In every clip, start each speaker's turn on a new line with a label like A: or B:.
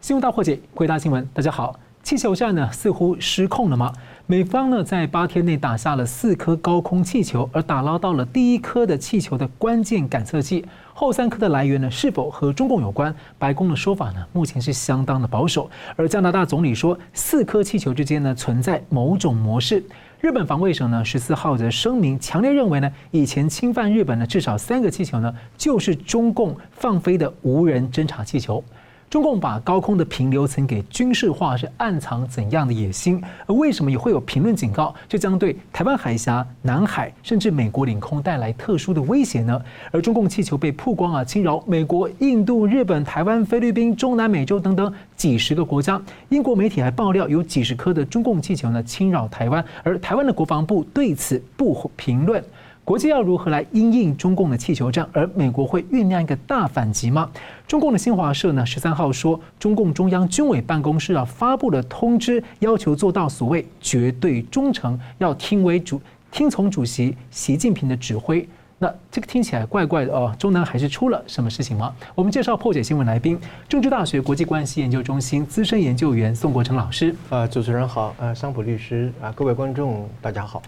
A: 新闻大破解，回答新闻，大家好。气球战呢似乎失控了吗？美方呢在八天内打下了四颗高空气球，而打捞到了第一颗的气球的关键感测器，后三颗的来源呢是否和中共有关？白宫的说法呢目前是相当的保守，而加拿大总理说四颗气球之间呢存在某种模式。日本防卫省呢十四号则声明强烈认为呢以前侵犯日本的至少三个气球呢就是中共放飞的无人侦察气球。中共把高空的平流层给军事化，是暗藏怎样的野心？而为什么也会有评论警告，这将对台湾海峡、南海甚至美国领空带来特殊的威胁呢？而中共气球被曝光啊，侵扰美国、印度、日本、台湾、菲律宾、中南美洲等等几十个国家。英国媒体还爆料，有几十颗的中共气球呢侵扰台湾，而台湾的国防部对此不评论。国际要如何来因应中共的气球战？而美国会酝酿一个大反击吗？中共的新华社呢十三号说，中共中央军委办公室啊发布了通知，要求做到所谓绝对忠诚，要听为主听从主席习近平的指挥。那这个听起来怪怪的哦，中南还是出了什么事情吗？我们介绍破解新闻来宾，政治大学国际关系研究中心资深研究员宋国成老师。
B: 啊，主持人好，呃，桑普律师啊，各位观众大家好。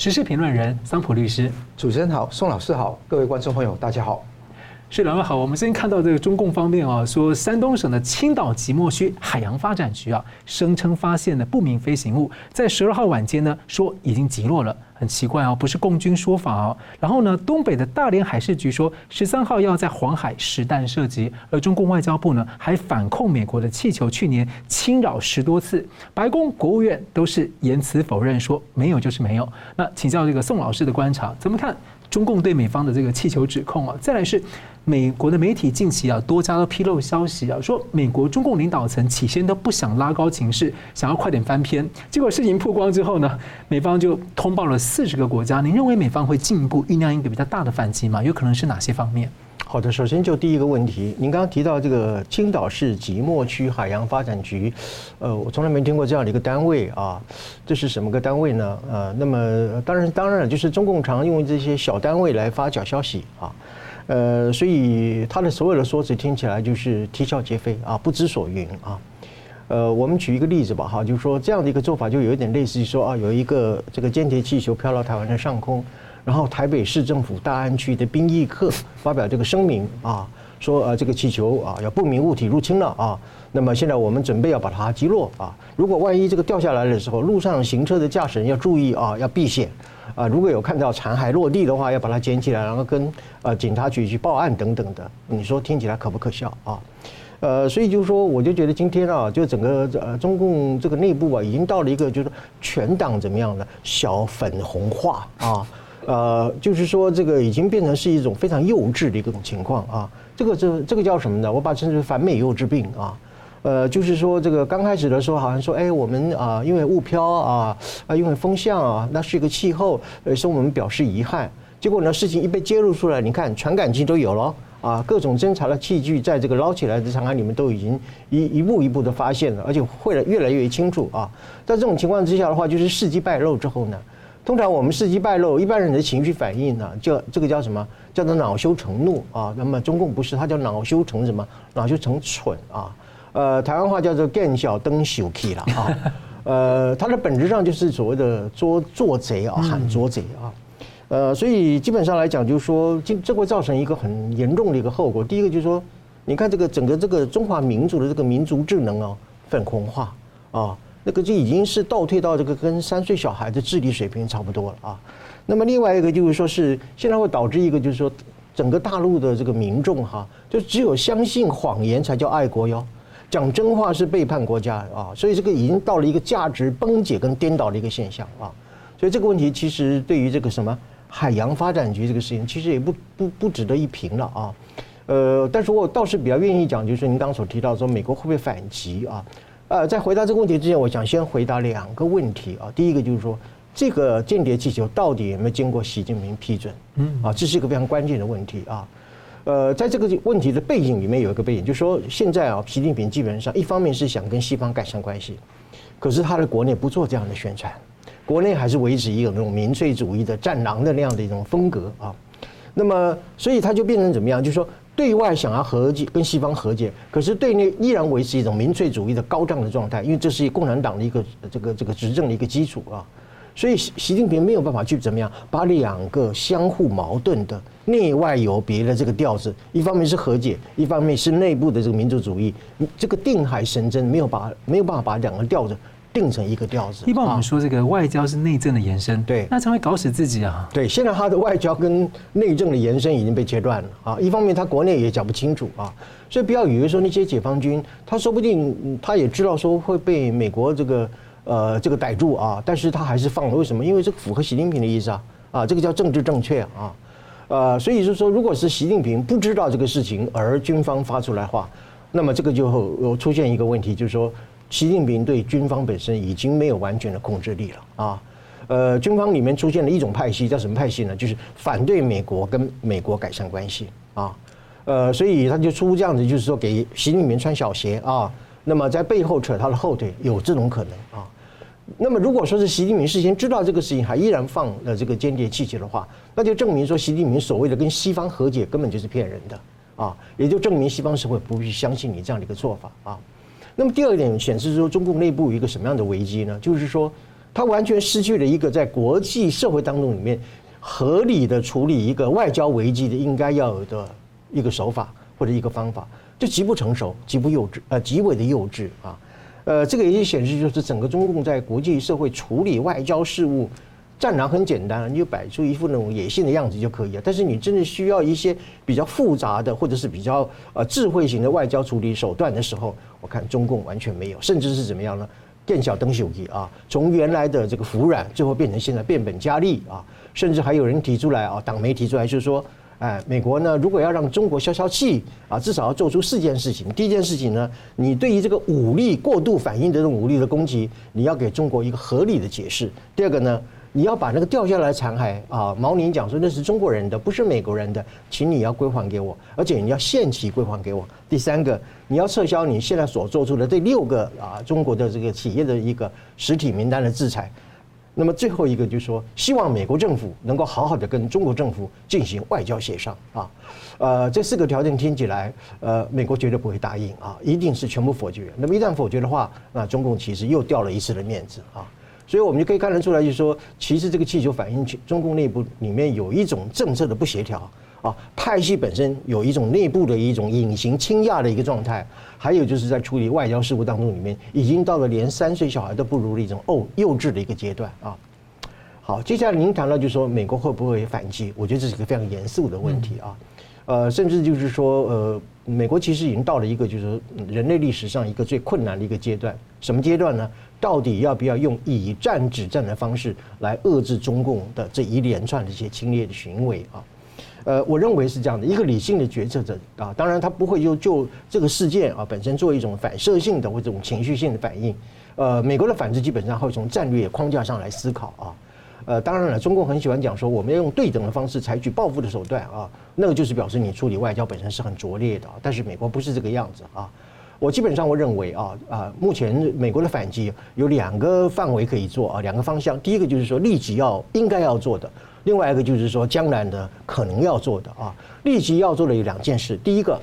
A: 时事评论人桑普律师，
C: 主持人好，宋老师好，各位观众朋友大家好。
A: 是两位好，我们先看到这个中共方面啊，说山东省的青岛即墨区海洋发展局啊，声称发现了不明飞行物，在十二号晚间呢，说已经击落了，很奇怪啊，不是共军说法哦。然后呢，东北的大连海事局说十三号要在黄海实弹射击，而中共外交部呢还反控美国的气球去年侵扰十多次，白宫、国务院都是言辞否认，说没有就是没有。那请教这个宋老师的观察，怎么看中共对美方的这个气球指控啊？再来是。美国的媒体近期啊，多家都披露消息啊，说美国中共领导层起先都不想拉高情势，想要快点翻篇。结果事情曝光之后呢，美方就通报了四十个国家。您认为美方会进一步酝酿一个比较大的反击吗？有可能是哪些方面？
B: 好的，首先就第一个问题，您刚刚提到这个青岛市即墨区海洋发展局，呃，我从来没听过这样的一个单位啊，这是什么个单位呢？呃，那么当然，当然就是中共常用这些小单位来发假消息啊。呃，所以他的所有的说辞听起来就是啼笑皆非啊，不知所云啊。呃，我们举一个例子吧，哈，就是说这样的一个做法就有一点类似于说啊，有一个这个间谍气球飘到台湾的上空，然后台北市政府大安区的兵役课发表这个声明啊，说呃这个气球啊要不明物体入侵了啊，那么现在我们准备要把它击落啊，如果万一这个掉下来的时候，路上行车的驾驶人要注意啊，要避险。啊，如果有看到残骸落地的话，要把它捡起来，然后跟呃警察局去报案等等的。你说听起来可不可笑啊？呃，所以就是说，我就觉得今天啊，就整个呃中共这个内部啊，已经到了一个就是全党怎么样的小粉红化啊，呃，就是说这个已经变成是一种非常幼稚的一种情况啊。这个这这个叫什么呢？我把称之为反美幼稚病啊。呃，就是说，这个刚开始的时候，好像说，哎，我们啊，因为雾飘啊，啊，因为风向啊，那是一个气候，呃，所以我们表示遗憾。结果呢，事情一被揭露出来，你看，传感器都有了啊，各种侦查的器具，在这个捞起来的长海里面都已经一一步一步的发现了，而且会了越来越清楚啊。在这种情况之下的话，就是事迹败露之后呢，通常我们事迹败露，一般人的情绪反应呢，叫这个叫什么？叫做恼羞成怒啊。那么中共不是，他叫恼羞成什么？恼羞成蠢啊。呃，台湾话叫做“见小灯小气”了 啊，呃，它的本质上就是所谓的捉做贼啊，喊捉贼啊，呃，所以基本上来讲，就是说，这这会造成一个很严重的一个后果。第一个就是说，你看这个整个这个中华民族的这个民族智能啊，粉红化啊，那个就已经是倒退到这个跟三岁小孩的智力水平差不多了啊。那么另外一个就是说是现在会导致一个就是说，整个大陆的这个民众哈，就只有相信谎言才叫爱国哟。讲真话是背叛国家啊，所以这个已经到了一个价值崩解跟颠倒的一个现象啊，所以这个问题其实对于这个什么海洋发展局这个事情，其实也不不不值得一评了啊。呃，但是我倒是比较愿意讲，就是您刚刚所提到说美国会不会反击啊？呃，在回答这个问题之前，我想先回答两个问题啊。第一个就是说，这个间谍气球到底有没有经过习近平批准？嗯，啊，这是一个非常关键的问题啊。呃，在这个问题的背景里面有一个背景，就是说现在啊，习近平基本上一方面是想跟西方改善关系，可是他的国内不做这样的宣传，国内还是维持一种那种民粹主义的战狼的那样的一种风格啊。那么，所以他就变成怎么样？就是说对外想要和解，跟西方和解，可是对内依然维持一种民粹主义的高涨的状态，因为这是共产党的一个这个这个执政的一个基础啊。所以习习近平没有办法去怎么样把两个相互矛盾的内外有别的这个调子，一方面是和解，一方面是内部的这个民族主义，这个定海神针没有把没有办法把两个调子定成一个调子。
A: 一般我们说这个外交是内政的延伸，
B: 对，
A: 那才会搞死自己啊。
B: 对，现在他的外交跟内政的延伸已经被切断了啊。一方面他国内也讲不清楚啊，所以不要以为说那些解放军，他说不定他也知道说会被美国这个。呃，这个逮住啊，但是他还是放了，为什么？因为这符合习近平的意思啊，啊，这个叫政治正确啊，呃，所以就是说，如果是习近平不知道这个事情，而军方发出来话，那么这个就有出现一个问题，就是说，习近平对军方本身已经没有完全的控制力了啊，呃，军方里面出现了一种派系，叫什么派系呢？就是反对美国跟美国改善关系啊，呃，所以他就出这样子，就是说给习近平穿小鞋啊。那么在背后扯他的后腿，有这种可能啊。那么如果说是习近平事先知道这个事情，还依然放了这个间谍气球的话，那就证明说习近平所谓的跟西方和解根本就是骗人的啊，也就证明西方社会不会相信你这样的一个做法啊。那么第二点显示说中共内部有一个什么样的危机呢？就是说他完全失去了一个在国际社会当中里面合理的处理一个外交危机的应该要有的一个手法或者一个方法。就极不成熟，极不幼稚，呃，极为的幼稚啊，呃，这个也就显示就是整个中共在国际社会处理外交事务，战狼很简单，你就摆出一副那种野性的样子就可以了。但是你真的需要一些比较复杂的或者是比较呃智慧型的外交处理手段的时候，我看中共完全没有，甚至是怎么样呢？见小灯小鸡啊，从原来的这个服软，最后变成现在变本加厉啊，甚至还有人提出来啊，党媒提出来就是说。哎，美国呢，如果要让中国消消气啊，至少要做出四件事情。第一件事情呢，你对于这个武力过度反应的这种武力的攻击，你要给中国一个合理的解释。第二个呢，你要把那个掉下来的残骸啊，毛宁讲说那是中国人的，不是美国人的，请你要归还给我，而且你要限期归还给我。第三个，你要撤销你现在所做出的这六个啊中国的这个企业的一个实体名单的制裁。那么最后一个就是说，希望美国政府能够好好的跟中国政府进行外交协商啊，呃，这四个条件听起来，呃，美国绝对不会答应啊，一定是全部否决。那么一旦否决的话，那中共其实又掉了一次的面子啊，所以我们就可以看得出来，就是说，其实这个气球反映中共内部里面有一种政策的不协调。啊，派系本身有一种内部的一种隐形倾轧的一个状态，还有就是在处理外交事务当中，里面已经到了连三岁小孩都不如的一种哦幼稚的一个阶段啊。好，接下来您谈到就是说美国会不会反击？我觉得这是一个非常严肃的问题啊。呃，甚至就是说，呃，美国其实已经到了一个就是人类历史上一个最困难的一个阶段。什么阶段呢？到底要不要用以战止战的方式来遏制中共的这一连串的一些侵略的行为啊？呃，我认为是这样的，一个理性的决策者啊，当然他不会就就这个事件啊本身做一种反射性的或这种情绪性的反应。呃，美国的反制基本上会从战略框架上来思考啊。呃，当然了，中共很喜欢讲说我们要用对等的方式采取报复的手段啊，那个就是表示你处理外交本身是很拙劣的。但是美国不是这个样子啊。我基本上我认为啊啊，目前美国的反击有两个范围可以做啊，两个方向。第一个就是说立即要应该要做的。另外一个就是说，将来的可能要做的啊，立即要做的有两件事。第一个，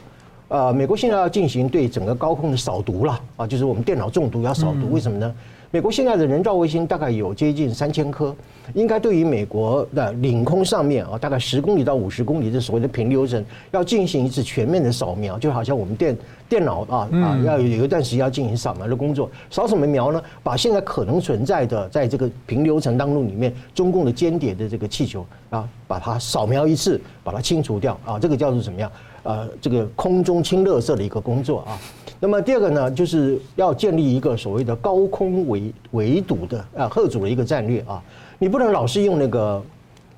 B: 呃，美国现在要进行对整个高空的扫毒了啊，就是我们电脑中毒要扫毒，为什么呢？美国现在的人造卫星大概有接近三千颗，应该对于美国的领空上面啊，大概十公里到五十公里的所谓的平流层，要进行一次全面的扫描，就好像我们电电脑啊啊，要有一段时间要进行扫描的工作。扫什么描呢？把现在可能存在的在这个平流层当中里面，中共的间谍的这个气球啊，把它扫描一次，把它清除掉啊，这个叫做怎么样？呃，这个空中清垃圾的一个工作啊。那么第二个呢，就是要建立一个所谓的高空围围堵的啊，吓阻的一个战略啊。你不能老是用那个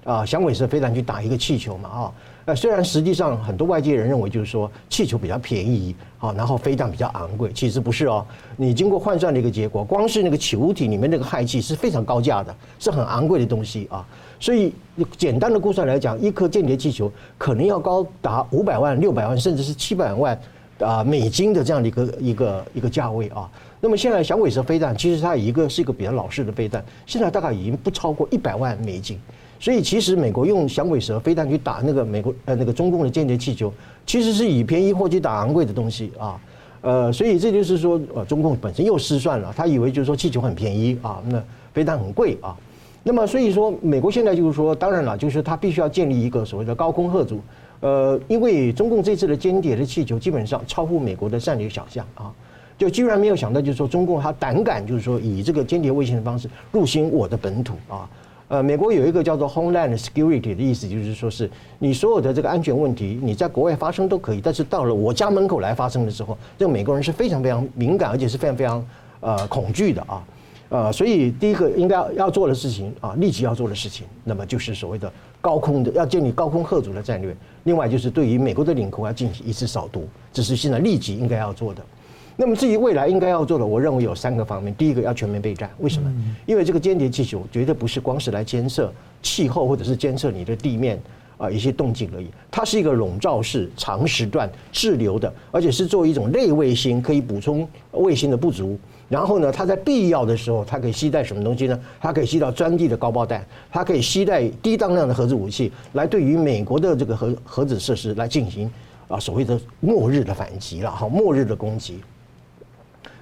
B: 啊响尾蛇飞弹去打一个气球嘛啊。呃，虽然实际上很多外界人认为就是说气球比较便宜啊，然后飞弹比较昂贵，其实不是哦。你经过换算的一个结果，光是那个球体里面那个氦气是非常高价的，是很昂贵的东西啊。所以简单的估算来讲，一颗间谍气球可能要高达五百万、六百万，甚至是七百万。啊，美金的这样的一个一个一个价位啊，那么现在响尾蛇飞弹其实它一个是一个比较老式的飞弹，现在大概已经不超过一百万美金，所以其实美国用响尾蛇飞弹去打那个美国呃那个中共的间谍气球，其实是以便宜货去打昂贵的东西啊。呃，所以这就是说，呃，中共本身又失算了，他以为就是说气球很便宜啊，那飞弹很贵啊。那么所以说，美国现在就是说，当然了，就是他必须要建立一个所谓的高空吓阻。呃，因为中共这次的间谍的气球基本上超乎美国的战略想象啊，就居然没有想到，就是说中共他胆敢就是说以这个间谍卫星的方式入侵我的本土啊。呃，美国有一个叫做 Homeland Security 的意思，就是说是你所有的这个安全问题，你在国外发生都可以，但是到了我家门口来发生的时候，这个美国人是非常非常敏感，而且是非常非常呃恐惧的啊，呃，所以第一个应该要要做的事情啊，立即要做的事情，那么就是所谓的高空的要建立高空吓阻的战略，另外就是对于美国的领空要进行一次扫毒，这是现在立即应该要做的。那么至于未来应该要做的，我认为有三个方面。第一个要全面备战，为什么？因为这个间谍气球绝对不是光是来监测气候或者是监测你的地面啊一些动静而已，它是一个笼罩式、长时段滞留的，而且是作为一种类卫星，可以补充卫星的不足。然后呢，它在必要的时候，它可以携带什么东西呢？它可以携带专地的高爆弹，它可以携带低当量的核子武器，来对于美国的这个核核子设施来进行啊所谓的末日的反击了，好，末日的攻击。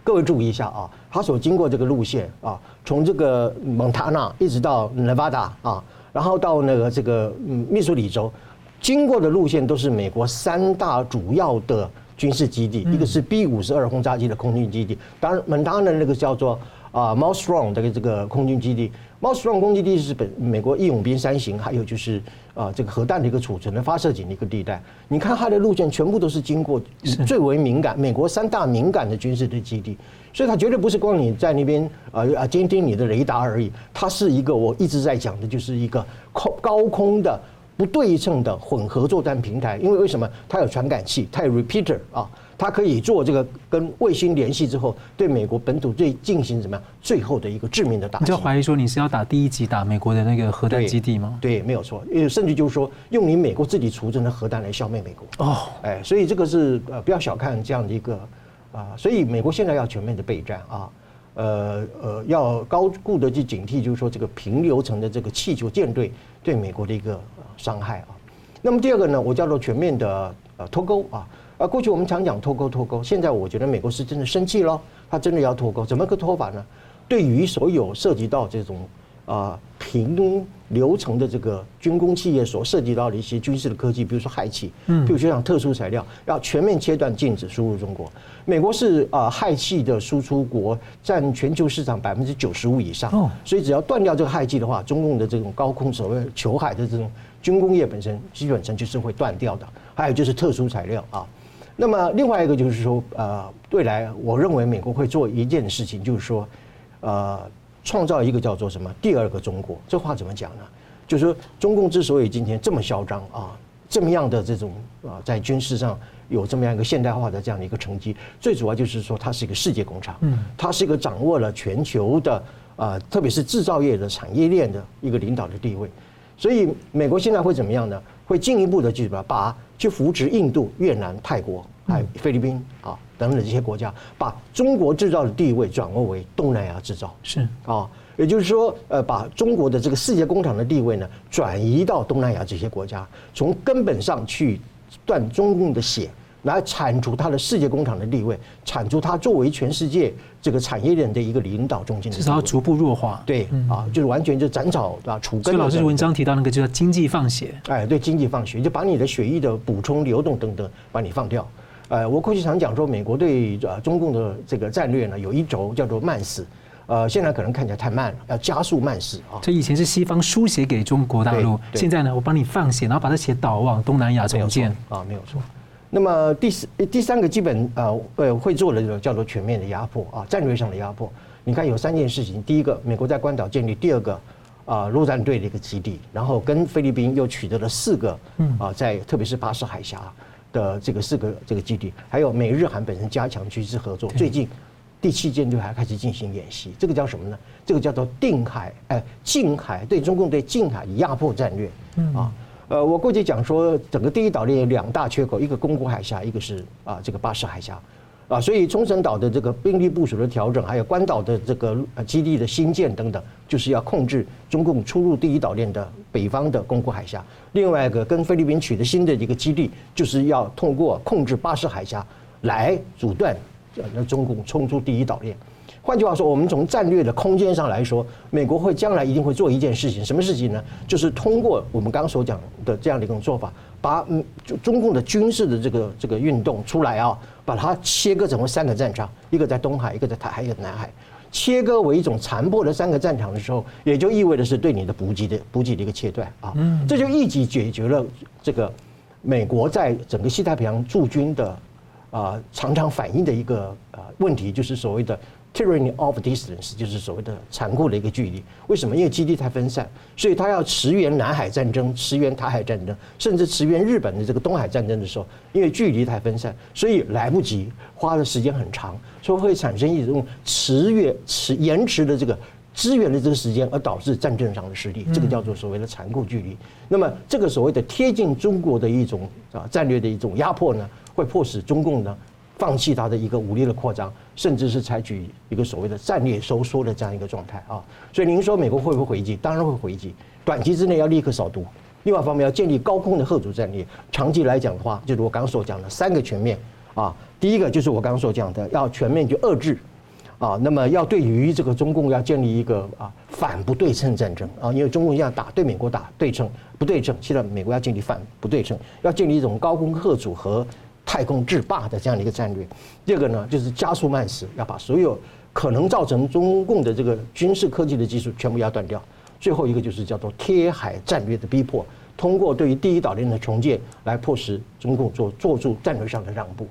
B: 各位注意一下啊，他所经过这个路线啊，从这个蒙塔纳一直到内华达啊，然后到那个这个嗯密苏里州，经过的路线都是美国三大主要的军事基地，一个是 B 五十二轰炸机的空军基地，当然蒙塔纳那个叫做啊 Malmstrom 的这个空军基地。猫史朗攻击地是本美国义勇兵三型，还有就是啊这个核弹的一个储存的发射井的一个地带。你看它的路线全部都是经过最为敏感美国三大敏感的军事的基地，所以它绝对不是光你在那边啊啊监听你的雷达而已，它是一个我一直在讲的就是一个空高空的不对称的混合作战平台。因为为什么它有传感器，它有 repeater 啊。它可以做这个跟卫星联系之后，对美国本土最进行怎么样最后的一个致命的打击？
A: 你就怀疑说你是要打第一击打美国的那个核弹基地吗？
B: 对，对，没有错，甚至就是说用你美国自己储存的核弹来消灭美国。哦，哎，所以这个是呃不要小看这样的一个啊，所以美国现在要全面的备战啊，呃呃要高度的去警惕，就是说这个平流层的这个气球舰队对美国的一个伤害啊。那么第二个呢，我叫做全面的呃脱钩啊。啊，过去我们常讲脱钩脱钩，现在我觉得美国是真的生气了，他真的要脱钩，怎么个脱法呢？对于所有涉及到这种啊平流程的这个军工企业所涉及到的一些军事的科技，比如说氦气，嗯，比如说像特殊材料，要全面切断禁止输入中国。美国是呃氦气的输出国，占全球市场百分之九十五以上，哦，所以只要断掉这个氦气的话，中共的这种高空所谓球海的这种军工业本身基本上就是会断掉的。还有就是特殊材料啊。那么另外一个就是说，呃，未来我认为美国会做一件事情，就是说，呃，创造一个叫做什么第二个中国。这话怎么讲呢？就是说，中共之所以今天这么嚣张啊，这么样的这种啊，在军事上有这么样一个现代化的这样的一个成绩，最主要就是说，它是一个世界工厂，嗯，它是一个掌握了全球的啊，特别是制造业的产业链的一个领导的地位。所以，美国现在会怎么样呢？会进一步的去把把。去扶植印度、越南、泰国，还有菲律宾啊等等这些国家，把中国制造的地位转为东南亚制造。是啊，也就是说，呃，把中国的这个世界工厂的地位呢，转移到东南亚这些国家，从根本上去断中共的血。来铲除它的世界工厂的地位，铲除它作为全世界这个产业链的一个领导中心的，
A: 至少要逐步弱化。
B: 对，啊，就是完全就斩草啊，除根。
A: 所以老师文章提到那个，就叫经济放血。
B: 哎，对，经济放血，就把你的血液的补充、流动等等，把你放掉。呃，我过去常讲说，美国对呃中共的这个战略呢，有一轴叫做慢死。呃，现在可能看起来太慢了，要加速慢死啊。
A: 这以前是西方输血给中国大陆，现在呢，我帮你放血，然后把这血导往东南亚重建。
B: 啊，没有错。那么第四、第三个基本呃呃会做的这个叫做全面的压迫啊，战略上的压迫。你看有三件事情，第一个，美国在关岛建立第二个啊陆战队的一个基地，然后跟菲律宾又取得了四个啊，在特别是巴士海峡的这个四个这个基地，还有美日韩本身加强军事合作，最近第七舰队还开始进行演习，这个叫什么呢？这个叫做定海哎近海对中共对近海的压迫战略啊。呃，我过去讲说，整个第一岛链有两大缺口，一个宫古海峡，一个是啊这个巴士海峡。啊，所以冲绳岛的这个兵力部署的调整，还有关岛的这个基地的新建等等，就是要控制中共出入第一岛链的北方的宫古海峡。另外一个跟菲律宾取得新的一个基地，就是要通过控制巴士海峡来阻断那中共冲出第一岛链。换句话说，我们从战略的空间上来说，美国会将来一定会做一件事情，什么事情呢？就是通过我们刚刚所讲的这样的一种做法，把中共的军事的这个这个运动出来啊，把它切割成为三个战场，一个在东海，一个在台海，一个南海，切割为一种残破的三个战场的时候，也就意味着是对你的补给的补给的一个切断啊，这就一举解决了这个美国在整个西太平洋驻军的啊常常反映的一个啊问题，就是所谓的。Tyranny of distance 就是所谓的残酷的一个距离。为什么？因为基地太分散，所以他要驰援南海战争、驰援台海战争，甚至驰援日本的这个东海战争的时候，因为距离太分散，所以来不及，花的时间很长，所以会产生一种迟越迟延迟的这个支援的这个时间，而导致战争上的失利。这个叫做所谓的残酷距离。那么这个所谓的贴近中国的一种啊战略的一种压迫呢，会迫使中共呢。放弃它的一个武力的扩张，甚至是采取一个所谓的战略收缩的这样一个状态啊。所以您说美国会不会回击？当然会回击。短期之内要立刻扫毒，另外一方面要建立高空的吓阻战略。长期来讲的话，就是我刚刚所讲的三个全面啊。第一个就是我刚刚所讲的，要全面去遏制啊。那么要对于这个中共要建立一个啊反不对称战争啊，因为中共一样打对美国打对称不对称，现在美国要建立反不对称，要建立一种高空吓阻和。太空制霸的这样的一个战略，第二个呢，就是加速慢死，要把所有可能造成中共的这个军事科技的技术全部要断掉。最后一个就是叫做贴海战略的逼迫，通过对于第一岛链的重建来迫使中共做做出战略上的让步。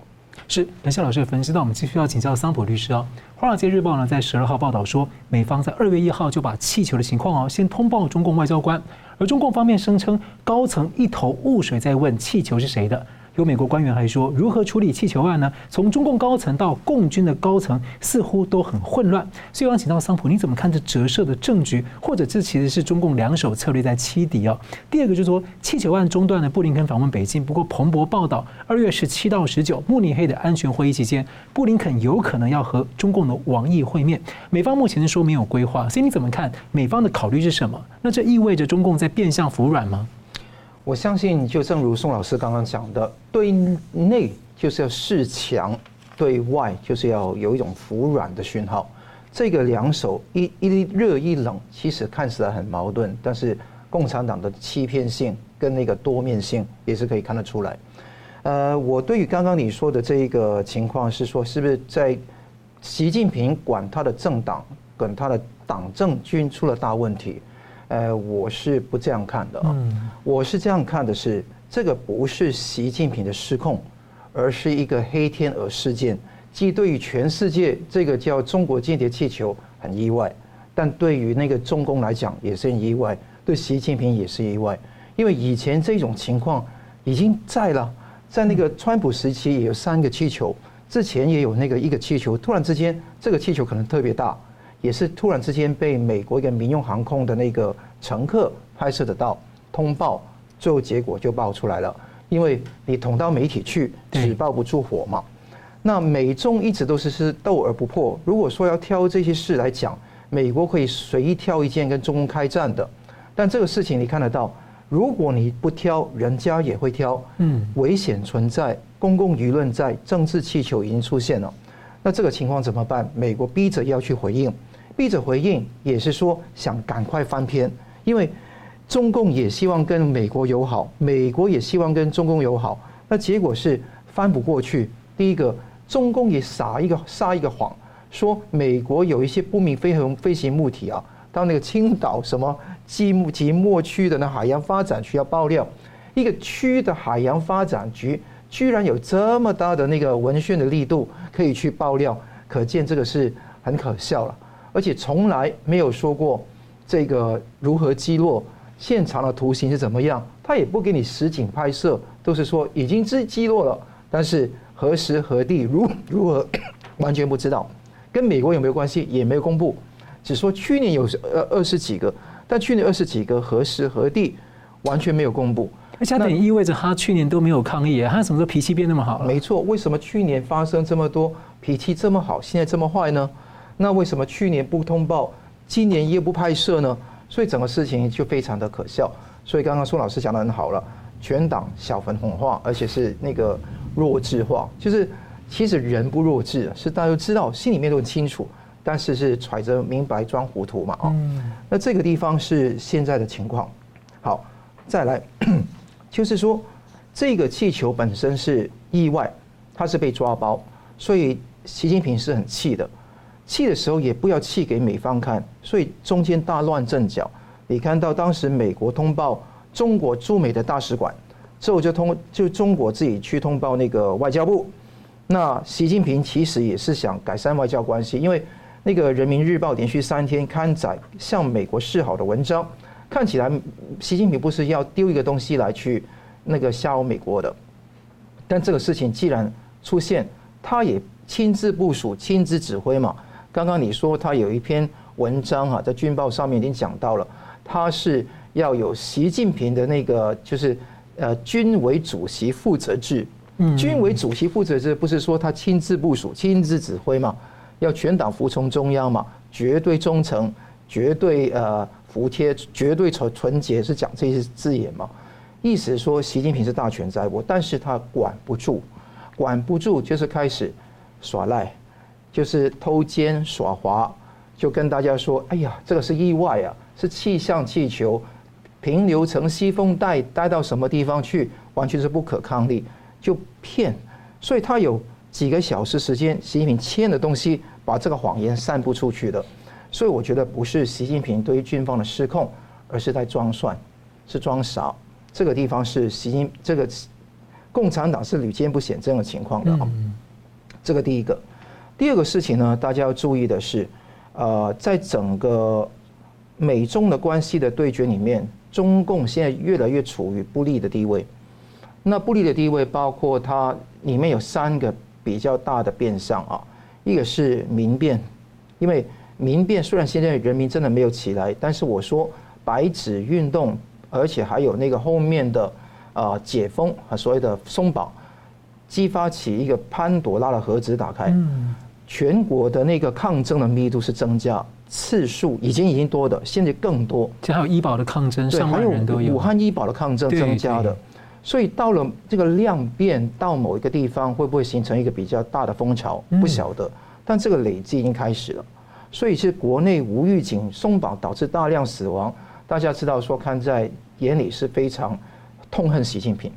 A: 是，感谢老师的分析。那我们继续要请教桑普律师哦。《华尔街日报》呢，在十二号报道说，美方在二月一号就把气球的情况哦，先通报中共外交官，而中共方面声称高层一头雾水，在问气球是谁的。有美国官员还说，如何处理气球案呢？从中共高层到共军的高层，似乎都很混乱。所以，我想请到桑普，你怎么看这折射的政局？或者这其实是中共两手策略在欺敌哦？第二个就是说，气球案中断了布林肯访问北京。不过，彭博报道，二月十七到十九，慕尼黑的安全会议期间，布林肯有可能要和中共的王毅会面。美方目前是说没有规划，所以你怎么看？美方的考虑是什么？那这意味着中共在变相服软吗？
C: 我相信，就正如宋老师刚刚讲的，对内就是要示强，对外就是要有一种服软的讯号。这个两手一一热一冷，其实看起来很矛盾，但是共产党的欺骗性跟那个多面性也是可以看得出来。呃，我对于刚刚你说的这一个情况是说，是不是在习近平管他的政党，管他的党政军出了大问题？呃，我是不这样看的啊，我是这样看的是，这个不是习近平的失控，而是一个黑天鹅事件。既对于全世界这个叫中国间谍气球很意外，但对于那个中共来讲也是很意外，对习近平也是意外，因为以前这种情况已经在了，在那个川普时期也有三个气球，之前也有那个一个气球，突然之间这个气球可能特别大。也是突然之间被美国一个民用航空的那个乘客拍摄得到通报，最后结果就爆出来了。因为你捅到媒体去，纸包不住火嘛。那美中一直都是是斗而不破。如果说要挑这些事来讲，美国可以随意挑一件跟中共开战的。但这个事情你看得到，如果你不挑，人家也会挑。嗯，危险存在，公共舆论在，政治气球已经出现了。那这个情况怎么办？美国逼着要去回应。笔者回应也是说想赶快翻篇，因为中共也希望跟美国友好，美国也希望跟中共友好，那结果是翻不过去。第一个，中共也撒一个撒一个谎，说美国有一些不明飞行飞行物体啊，到那个青岛什么即即墨区的那海洋发展区要爆料，一个区的海洋发展局居然有这么大的那个文宣的力度可以去爆料，可见这个是很可笑了。而且从来没有说过这个如何击落，现场的图形是怎么样，他也不给你实景拍摄，都是说已经击击落了，但是何时何地如 如何 完全不知道，跟美国有没有关系也没有公布，只说去年有二二十几个，但去年二十几个何时何地完全没有公布。
A: 那这等于意味着他去年都没有抗议，他什么时候脾气变那么好了？
C: 没错，为什么去年发生这么多脾气这么好，现在这么坏呢？那为什么去年不通报，今年又不拍摄呢？所以整个事情就非常的可笑。所以刚刚宋老师讲的很好了，全党小粉红化，而且是那个弱智化，就是其实人不弱智，是大家都知道，心里面都很清楚，但是是揣着明白装糊涂嘛啊。那这个地方是现在的情况。好，再来，就是说这个气球本身是意外，它是被抓包，所以习近平是很气的。气的时候也不要气给美方看，所以中间大乱阵脚。你看到当时美国通报中国驻美的大使馆之后，就通就中国自己去通报那个外交部。那习近平其实也是想改善外交关系，因为那个人民日报连续三天刊载向美国示好的文章，看起来习近平不是要丢一个东西来去那个吓唬美国的。但这个事情既然出现，他也亲自部署、亲自指挥嘛。刚刚你说他有一篇文章哈，在军报上面已经讲到了，他是要有习近平的那个就是呃军委主席负责制，军委主席负责制不是说他亲自部署、亲自指挥嘛？要全党服从中央嘛？绝对忠诚、绝对呃服帖、绝对纯纯洁，是讲这些字眼嘛？意思是说习近平是大权在握，但是他管不住，管不住就是开始耍赖。就是偷奸耍滑，就跟大家说：“哎呀，这个是意外啊，是气象气球平流层西风带带到什么地方去，完全是不可抗力，就骗。所以他有几个小时时间，习近平签的东西，把这个谎言散布出去的。所以我觉得不是习近平对于军方的失控，而是在装蒜，是装傻。这个地方是习近这个共产党是屡见不鲜这样的情况的啊。这个第一个。”第二个事情呢，大家要注意的是，呃，在整个美中的关系的对决里面，中共现在越来越处于不利的地位。那不利的地位包括它里面有三个比较大的变相啊，一个是民变，因为民变虽然现在人民真的没有起来，但是我说白纸运动，而且还有那个后面的啊解封和所谓的松绑，激发起一个潘朵拉的盒子打开。全国的那个抗争的密度是增加，次数已经已经多的，现在更多。
A: 这还有医保的抗争，上万人都有。
C: 武汉医保的抗争增加的，所以到了这个量变到某一个地方，会不会形成一个比较大的风潮？不晓得。但这个累积已经开始了，所以是国内无预警松绑导致大量死亡。大家知道说，看在眼里是非常痛恨习近平。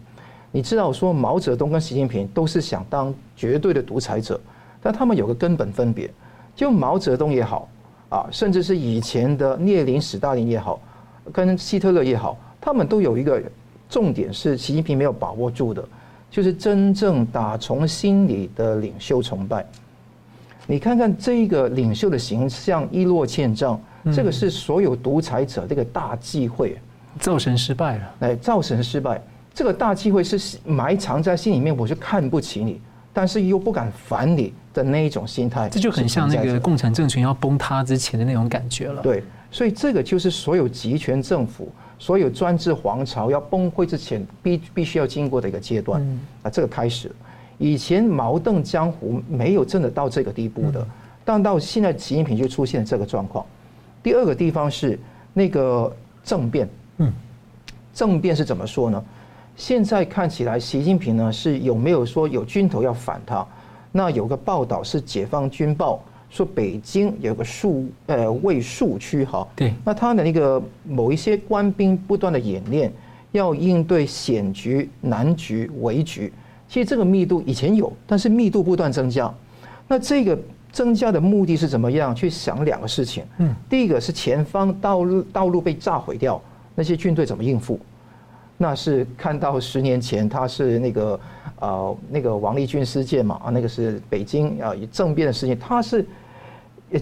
C: 你知道说，毛泽东跟习近平都是想当绝对的独裁者。但他们有个根本分别，就毛泽东也好啊，甚至是以前的列宁、史大林也好，跟希特勒也好，他们都有一个重点是习近平没有把握住的，就是真正打从心里的领袖崇拜。你看看这个领袖的形象一落千丈，这个是所有独裁者这个大忌讳，
A: 造神失败了。
C: 哎，造神失败，这个大忌讳是埋藏在心里面，我是看不起你。但是又不敢反你的那一种心态，
A: 这就很像那个共产政权要崩塌之前的那种感觉了。
C: 对，所以这个就是所有集权政府、所有专制皇朝要崩溃之前必必须要经过的一个阶段。啊，这个开始，以前矛盾江湖没有真的到这个地步的，但到现在习近平就出现这个状况。第二个地方是那个政变，嗯，政变是怎么说呢？现在看起来，习近平呢是有没有说有军头要反他？那有个报道是《解放军报》说北京有个戍呃卫戍区哈，
A: 对，
C: 那他的那个某一些官兵不断的演练，要应对险局、难局、危局。其实这个密度以前有，但是密度不断增加。那这个增加的目的是怎么样？去想两个事情。嗯，第一个是前方道路道路被炸毁掉，那些军队怎么应付？那是看到十年前他是那个呃那个王立军事件嘛啊，那个是北京啊政变的事情，他是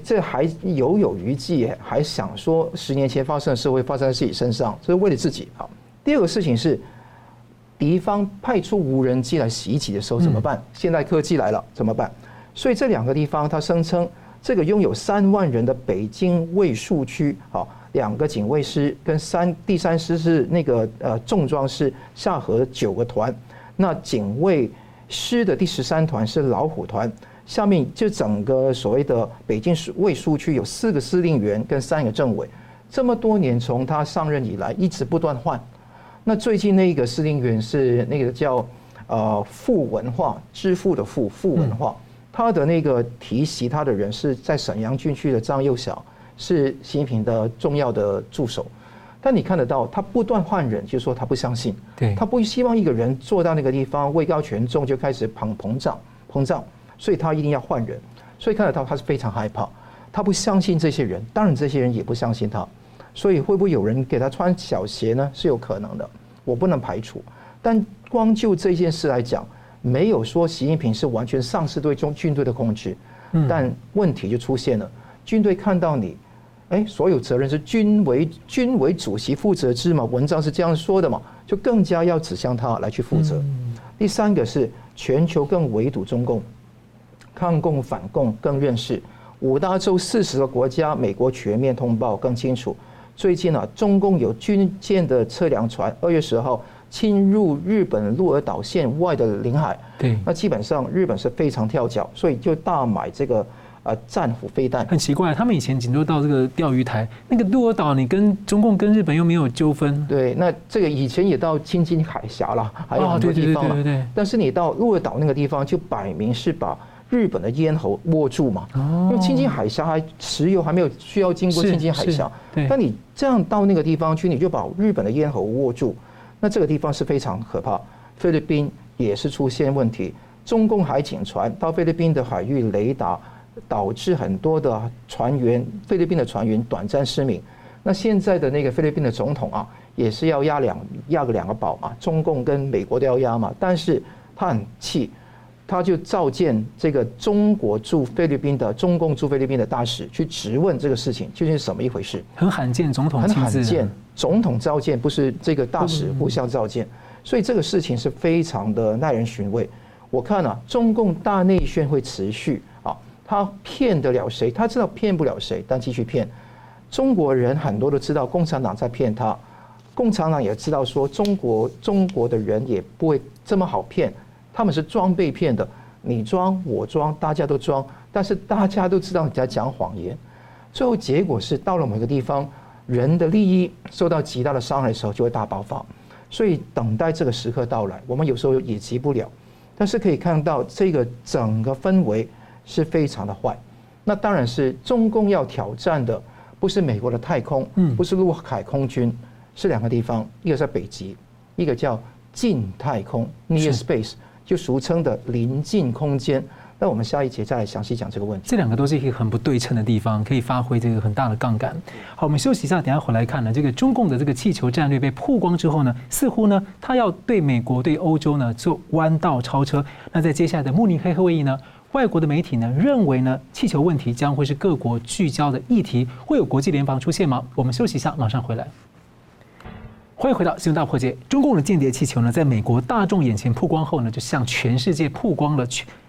C: 这还犹有余悸，还想说十年前发生的事会发生在自己身上，这是为了自己好。第二个事情是敌方派出无人机来袭击的时候怎么办？现代科技来了怎么办？所以这两个地方他声称这个拥有三万人的北京卫戍区好。两个警卫师跟三第三师是那个呃重装师下合九个团，那警卫师的第十三团是老虎团，下面就整个所谓的北京市卫戍区有四个司令员跟三个政委，这么多年从他上任以来一直不断换。那最近那一个司令员是那个叫呃傅文化，支付的傅傅文化，他的那个提携他的人是在沈阳军区的张又侠，是习近平的重要的助手。但你看得到，他不断换人，就是说他不相信，
A: 对，
C: 他不希望一个人坐到那个地方位高权重就开始膨膨胀膨胀，所以他一定要换人。所以看得到他是非常害怕，他不相信这些人，当然这些人也不相信他，所以会不会有人给他穿小鞋呢？是有可能的，我不能排除。但光就这件事来讲，没有说习近平是完全丧失对中军队的控制，但问题就出现了，军队看到你。哎，所有责任是军为军为主席负责制嘛？文章是这样说的嘛？就更加要指向他来去负责。第三个是全球更围堵中共，抗共反共更认识五大洲四十个国家，美国全面通报更清楚。最近啊，中共有军舰的测量船二月十号侵入日本鹿儿岛县外的领海。
A: 对，
C: 那基本上日本是非常跳脚，所以就大买这个。啊，战斧飞弹
A: 很奇怪，他们以前仅就到这个钓鱼台，那个鹿儿岛，你跟中共跟日本又没有纠纷。
C: 对，那这个以前也到青津海峡了，还有很多地方了。对，但是你到鹿儿岛那个地方，就摆明是把日本的咽喉握住嘛。因为青津海峡还石油还没有需要经过青津海峡。对。那你这样到那个地方去，你就把日本的咽喉握住，那这个地方是非常可怕。菲律宾也是出现问题，中共海警船到菲律宾的海域雷达。导致很多的船员，菲律宾的船员短暂失明。那现在的那个菲律宾的总统啊，也是要押两押个两个宝嘛，中共跟美国都要押嘛。但是他很气，他就召见这个中国驻菲律宾的中共驻菲律宾的大使去质问这个事情究竟是什么一回事。
A: 很罕见，总统
C: 很罕见，总统召见不是这个大使互相召见，所以这个事情是非常的耐人寻味。我看啊，中共大内宣会持续。他骗得了谁？他知道骗不了谁，但继续骗。中国人很多都知道共产党在骗他，共产党也知道说中国中国的人也不会这么好骗，他们是装被骗的。你装我装，大家都装，但是大家都知道你在讲谎言。最后结果是到了某个地方，人的利益受到极大的伤害的时候，就会大爆发。所以等待这个时刻到来，我们有时候也急不了，但是可以看到这个整个氛围。是非常的坏，那当然是中共要挑战的，不是美国的太空，嗯不是陆海空军，是两个地方，一个在北极，一个叫近太空 （near space），就俗称的临近空间。那我们下一节再来详细讲这个问题。
A: 这两个都是一个很不对称的地方，可以发挥这个很大的杠杆。好，我们休息一下，等下回来看呢。这个中共的这个气球战略被曝光之后呢，似乎呢，他要对美国、对欧洲呢做弯道超车。那在接下来的慕尼黑会议呢？外国的媒体呢认为呢，气球问题将会是各国聚焦的议题，会有国际联防出现吗？我们休息一下，马上回来。欢迎回到《新闻大破解》。中共的间谍气球呢，在美国大众眼前曝光后呢，就向全世界曝光了。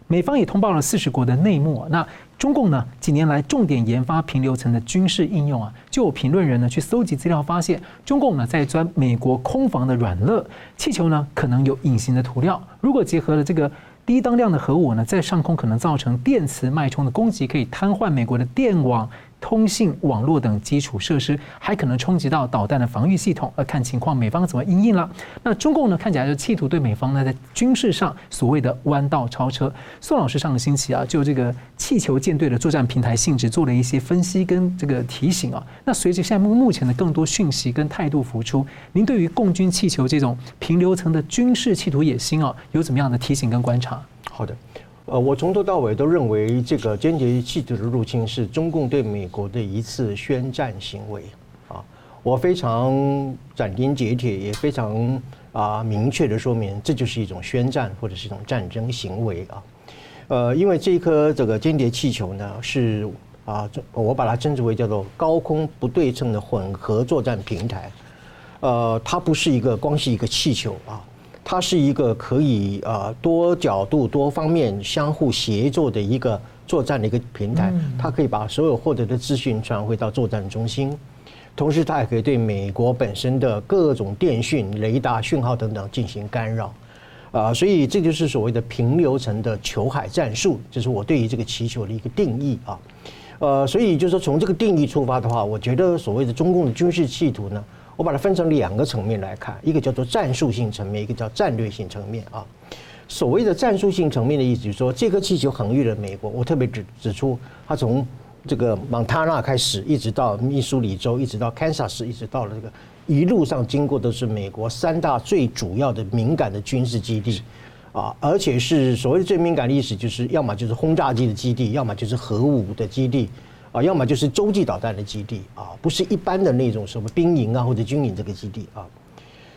A: 美方也通报了四十国的内幕。啊那中共呢，几年来重点研发平流层的军事应用啊，就有评论人呢去搜集资料，发现中共呢在钻美国空防的软肋，气球呢可能有隐形的涂料。如果结合了这个。低当量的核武呢，在上空可能造成电磁脉冲的攻击，可以瘫痪美国的电网。通信网络等基础设施，还可能冲击到导弹的防御系统，而看情况，美方怎么应应了。那中共呢，看起来就企图对美方呢，在军事上所谓的弯道超车。宋老师上个星期啊，就这个气球舰队的作战平台性质做了一些分析跟这个提醒啊。那随着现在目目前的更多讯息跟态度浮出，您对于共军气球这种平流层的军事企图野心啊，有怎么样的提醒跟观察？
B: 好的。呃，我从头到尾都认为这个间谍气球的入侵是中共对美国的一次宣战行为啊！我非常斩钉截铁，也非常啊明确的说明，这就是一种宣战或者是一种战争行为啊！呃，因为这一颗这个间谍气球呢，是啊，我把它称之为叫做高空不对称的混合作战平台，呃，它不是一个光是一个气球啊。它是一个可以呃多角度、多方面相互协作的一个作战的一个平台，它可以把所有获得的资讯传回到作战中心，同时它也可以对美国本身的各种电讯、雷达讯号等等进行干扰。啊，所以这就是所谓的平流层的球海战术，这是我对于这个气球的一个定义啊。呃，所以就是说从这个定义出发的话，我觉得所谓的中共的军事企图呢，我把它分成两个层面来看，一个叫做战术性层面，一个叫战略性层面啊。所谓的战术性层面的意思就是说，这颗气球横越了美国，我特别指指出，它从这个蒙塔纳开始，一直到密苏里州，一直到堪萨斯，一直到了这个。一路上经过的是美国三大最主要的敏感的军事基地，啊，而且是所谓的最敏感的意思，就是要么就是轰炸机的基地，要么就是核武的基地，啊，要么就是洲际导弹的基地，啊，不是一般的那种什么兵营啊或者军营这个基地啊。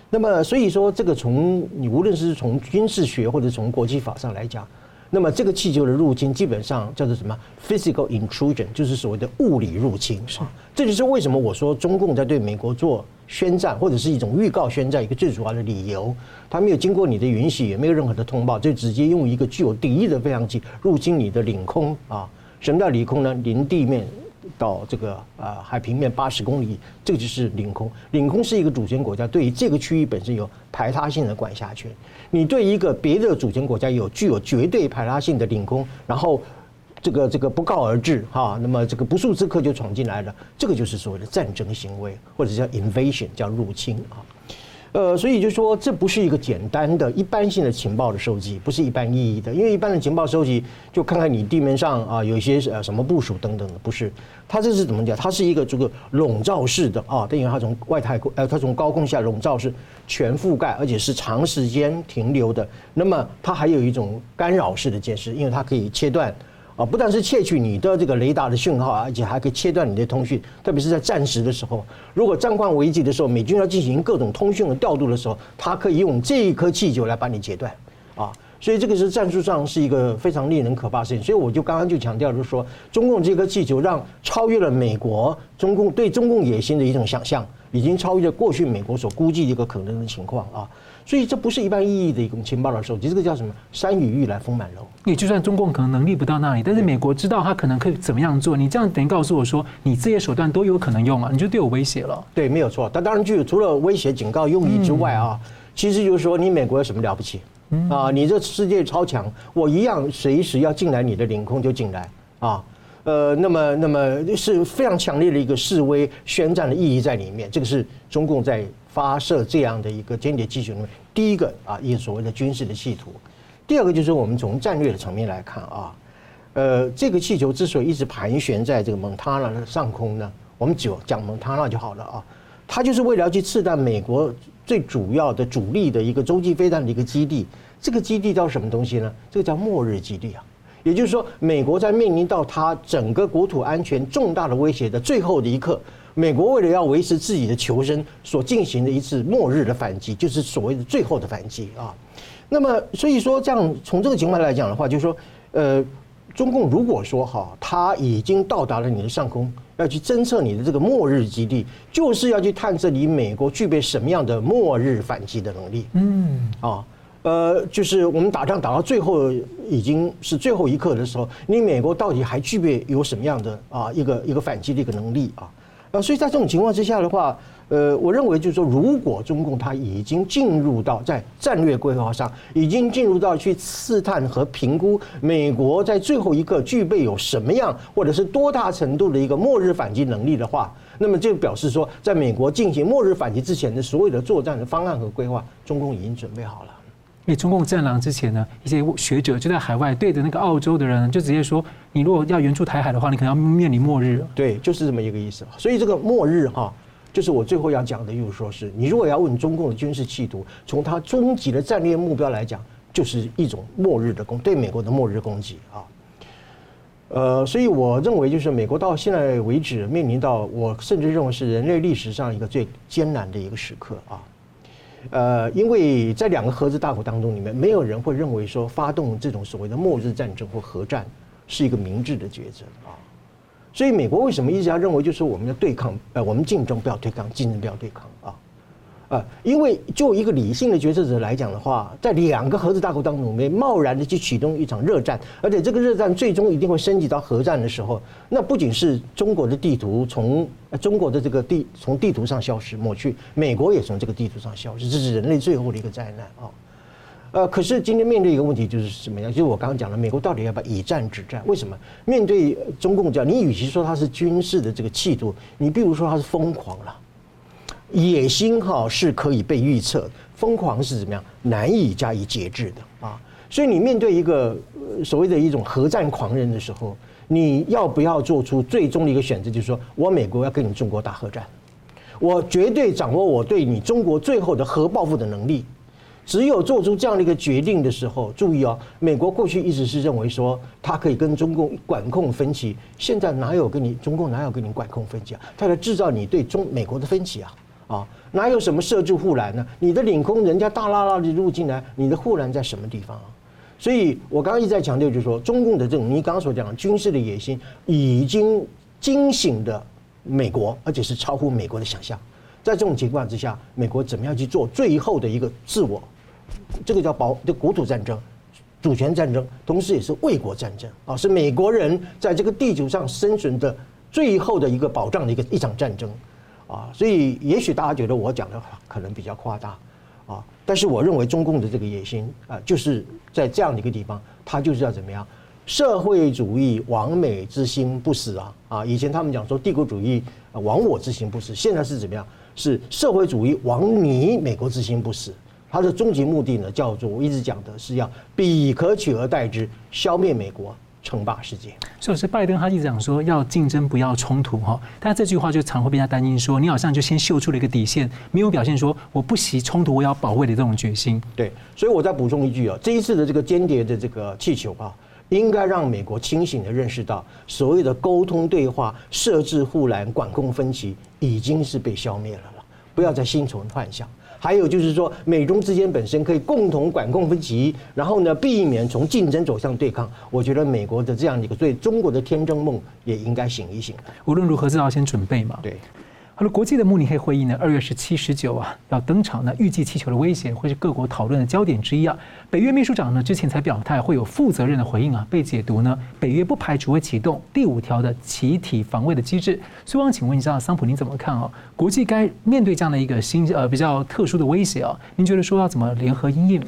B: 那么所以说，这个从你无论是从军事学或者从国际法上来讲。那么这个气球的入侵基本上叫做什么？physical intrusion，就是所谓的物理入侵。是，这就是为什么我说中共在对美国做宣战或者是一种预告宣战一个最主要的理由。他没有经过你的允许，也没有任何的通报，就直接用一个具有敌意的飞行器入侵你的领空啊！什么叫领空呢？临地面到这个啊海平面八十公里，这个就是领空。领空是一个主权国家对于这个区域本身有排他性的管辖权。你对一个别的主权国家有具有绝对排他性的领空，然后这个这个不告而至哈，那么这个不速之客就闯进来了，这个就是所谓的战争行为，或者叫 invasion，叫入侵啊。呃，所以就说这不是一个简单的一般性的情报的收集，不是一般意义的，因为一般的情报收集就看看你地面上啊有一些呃什么部署等等的，不是。它这是怎么讲？它是一个这个笼罩式的啊，等于它从外太空呃，它从高空下笼罩式全覆盖，而且是长时间停留的。那么它还有一种干扰式的监视，因为它可以切断。啊，不但是窃取你的这个雷达的讯号，而且还可以切断你的通讯，特别是在战时的时候，如果战况危急的时候，美军要进行各种通讯的调度的时候，它可以用这一颗气球来把你截断，啊，所以这个是战术上是一个非常令人可怕的事情。所以我就刚刚就强调，就是说，中共这颗气球让超越了美国中共对中共野心的一种想象，已经超越了过去美国所估计的一个可能的情况啊。所以这不是一般意义的一种情报的收集，这个叫什么？山雨欲来风满楼。
A: 你就算中共可能能力不到那里，但是美国知道他可能可以怎么样做。你这样等于告诉我说，你这些手段都有可能用啊，你就对我威胁了。
B: 对，没有错。但当然，就除了威胁、警告用意之外啊，嗯、其实就是说，你美国有什么了不起？啊，你这世界超强，我一样随时要进来你的领空就进来啊。呃，那么，那么是非常强烈的一个示威宣战的意义在里面。这个是中共在。发射这样的一个间谍气球，第一个啊，一个所谓的军事的企图；第二个就是我们从战略的层面来看啊，呃，这个气球之所以一直盘旋在这个蒙塔纳的上空呢，我们只讲蒙塔纳就好了啊，它就是为了要去刺探美国最主要的主力的一个洲际飞弹的一个基地。这个基地叫什么东西呢？这个叫末日基地啊，也就是说，美国在面临到它整个国土安全重大的威胁的最后的一刻。美国为了要维持自己的求生，所进行的一次末日的反击，就是所谓的最后的反击啊。那么，所以说这样从这个情况来讲的话，就是说，呃，中共如果说哈，他已经到达了你的上空，要去侦测你的这个末日基地，就是要去探测你美国具备什么样的末日反击的能力。嗯，啊，呃，就是我们打仗打到最后已经是最后一刻的时候，你美国到底还具备有什么样的啊一个一个反击的一个能力啊？呃，所以在这种情况之下的话，呃，我认为就是说，如果中共它已经进入到在战略规划上，已经进入到去刺探和评估美国在最后一刻具备有什么样或者是多大程度的一个末日反击能力的话，那么就表示说，在美国进行末日反击之前的所有的作战的方案和规划，中共已经准备好了。
A: 因为中共战狼之前呢，一些学者就在海外对着那个澳洲的人，就直接说：“你如果要援助台海的话，你可能要面临末日。”
B: 对，就是这么一个意思。所以这个末日哈，就是我最后要讲的，就是说是你如果要问中共的军事企图，从它终极的战略目标来讲，就是一种末日的攻，对美国的末日攻击啊。呃，所以我认为就是美国到现在为止面临到，我甚至认为是人类历史上一个最艰难的一个时刻啊。呃，因为在两个核子大国当中，里面没有人会认为说发动这种所谓的末日战争或核战是一个明智的抉择啊。所以美国为什么一直要认为就是我们要对抗，呃，我们竞争不要对抗，竞争不要对抗啊？啊，因为就一个理性的决策者来讲的话，在两个核子大国当中，没贸然的去启动一场热战，而且这个热战最终一定会升级到核战的时候，那不仅是中国的地图从中国的这个地从地图上消失抹去，美国也从这个地图上消失，这是人类最后的一个灾难啊。呃，可是今天面对一个问题就是什么样？就是我刚刚讲的，美国到底要不要以战止战？为什么面对中共这样？你与其说它是军事的这个企图，你比如说它是疯狂了，野心哈是可以被预测，疯狂是怎么样难以加以节制的啊？所以你面对一个所谓的一种核战狂人的时候，你要不要做出最终的一个选择？就是说我美国要跟你中国打核战，我绝对掌握我对你中国最后的核报复的能力。只有做出这样的一个决定的时候，注意哦，美国过去一直是认为说，它可以跟中共管控分歧，现在哪有跟你中共哪有跟你管控分歧啊？它在制造你对中美国的分歧啊！啊，哪有什么设置护栏呢？你的领空人家大拉拉的入进来，你的护栏在什么地方啊？所以我刚刚一再强调，就是说，中共的这种你刚刚所讲的军事的野心，已经惊醒的美国，而且是超乎美国的想象。在这种情况之下，美国怎么样去做最后的一个自我？这个叫保，的国土战争、主权战争，同时也是卫国战争啊，是美国人在这个地球上生存的最后的一个保障的一个一场战争啊。所以，也许大家觉得我讲的可能比较夸大啊，但是我认为中共的这个野心啊，就是在这样的一个地方，他就是要怎么样？社会主义亡美之心不死啊啊！以前他们讲说帝国主义亡我之心不死，现在是怎么样？是社会主义亡你美国之心不死，它的终极目的呢，叫做我一直讲的是要彼可取而代之，消灭美国，称霸世界。
A: 所以是拜登他一直讲说要竞争不要冲突哈，但这句话就常会被他担心说，你好像就先秀出了一个底线，没有表现说我不惜冲突我要保卫的这种决心。
B: 对，所以我再补充一句啊，这一次的这个间谍的这个气球啊。应该让美国清醒地认识到，所谓的沟通对话、设置护栏、管控分歧，已经是被消灭了了。不要再心存幻想。还有就是说，美中之间本身可以共同管控分歧，然后呢，避免从竞争走向对抗。我觉得美国的这样一个对中国的天真梦，也应该醒一醒。
A: 无论如何，至少先准备嘛。
B: 对。
A: 好了，国际的慕尼黑会议呢，二月十七、十九啊要登场呢。预计气球的威胁会是各国讨论的焦点之一啊。北约秘书长呢之前才表态会有负责任的回应啊，被解读呢，北约不排除会启动第五条的集体防卫的机制。所以我想请问一下桑普，您怎么看啊？国际该面对这样的一个新呃比较特殊的威胁啊？您觉得说要怎么联合因应？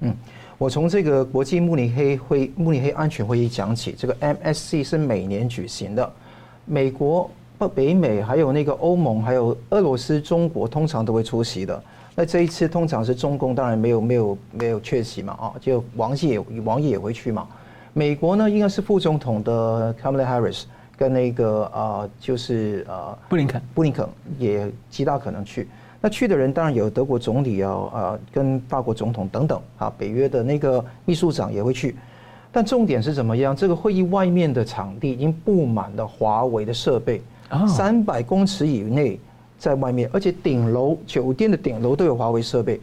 C: 嗯，我从这个国际慕尼黑会慕尼黑安全会议讲起，这个 MSC 是每年举行的，美国。北美还有那个欧盟，还有俄罗斯、中国，通常都会出席的。那这一次通常是中共，当然没有没有没有缺席嘛，啊，就王毅也王毅也会去嘛。美国呢，应该是副总统的 Kamala Harris 跟那个啊，就是呃，
A: 布林肯，
C: 布林肯也极大可能去。那去的人当然有德国总理啊，啊，跟法国总统等等啊，北约的那个秘书长也会去。但重点是怎么样？这个会议外面的场地已经布满了华为的设备。三百公尺以内，在外面，而且顶楼酒店的顶楼都有华为设备。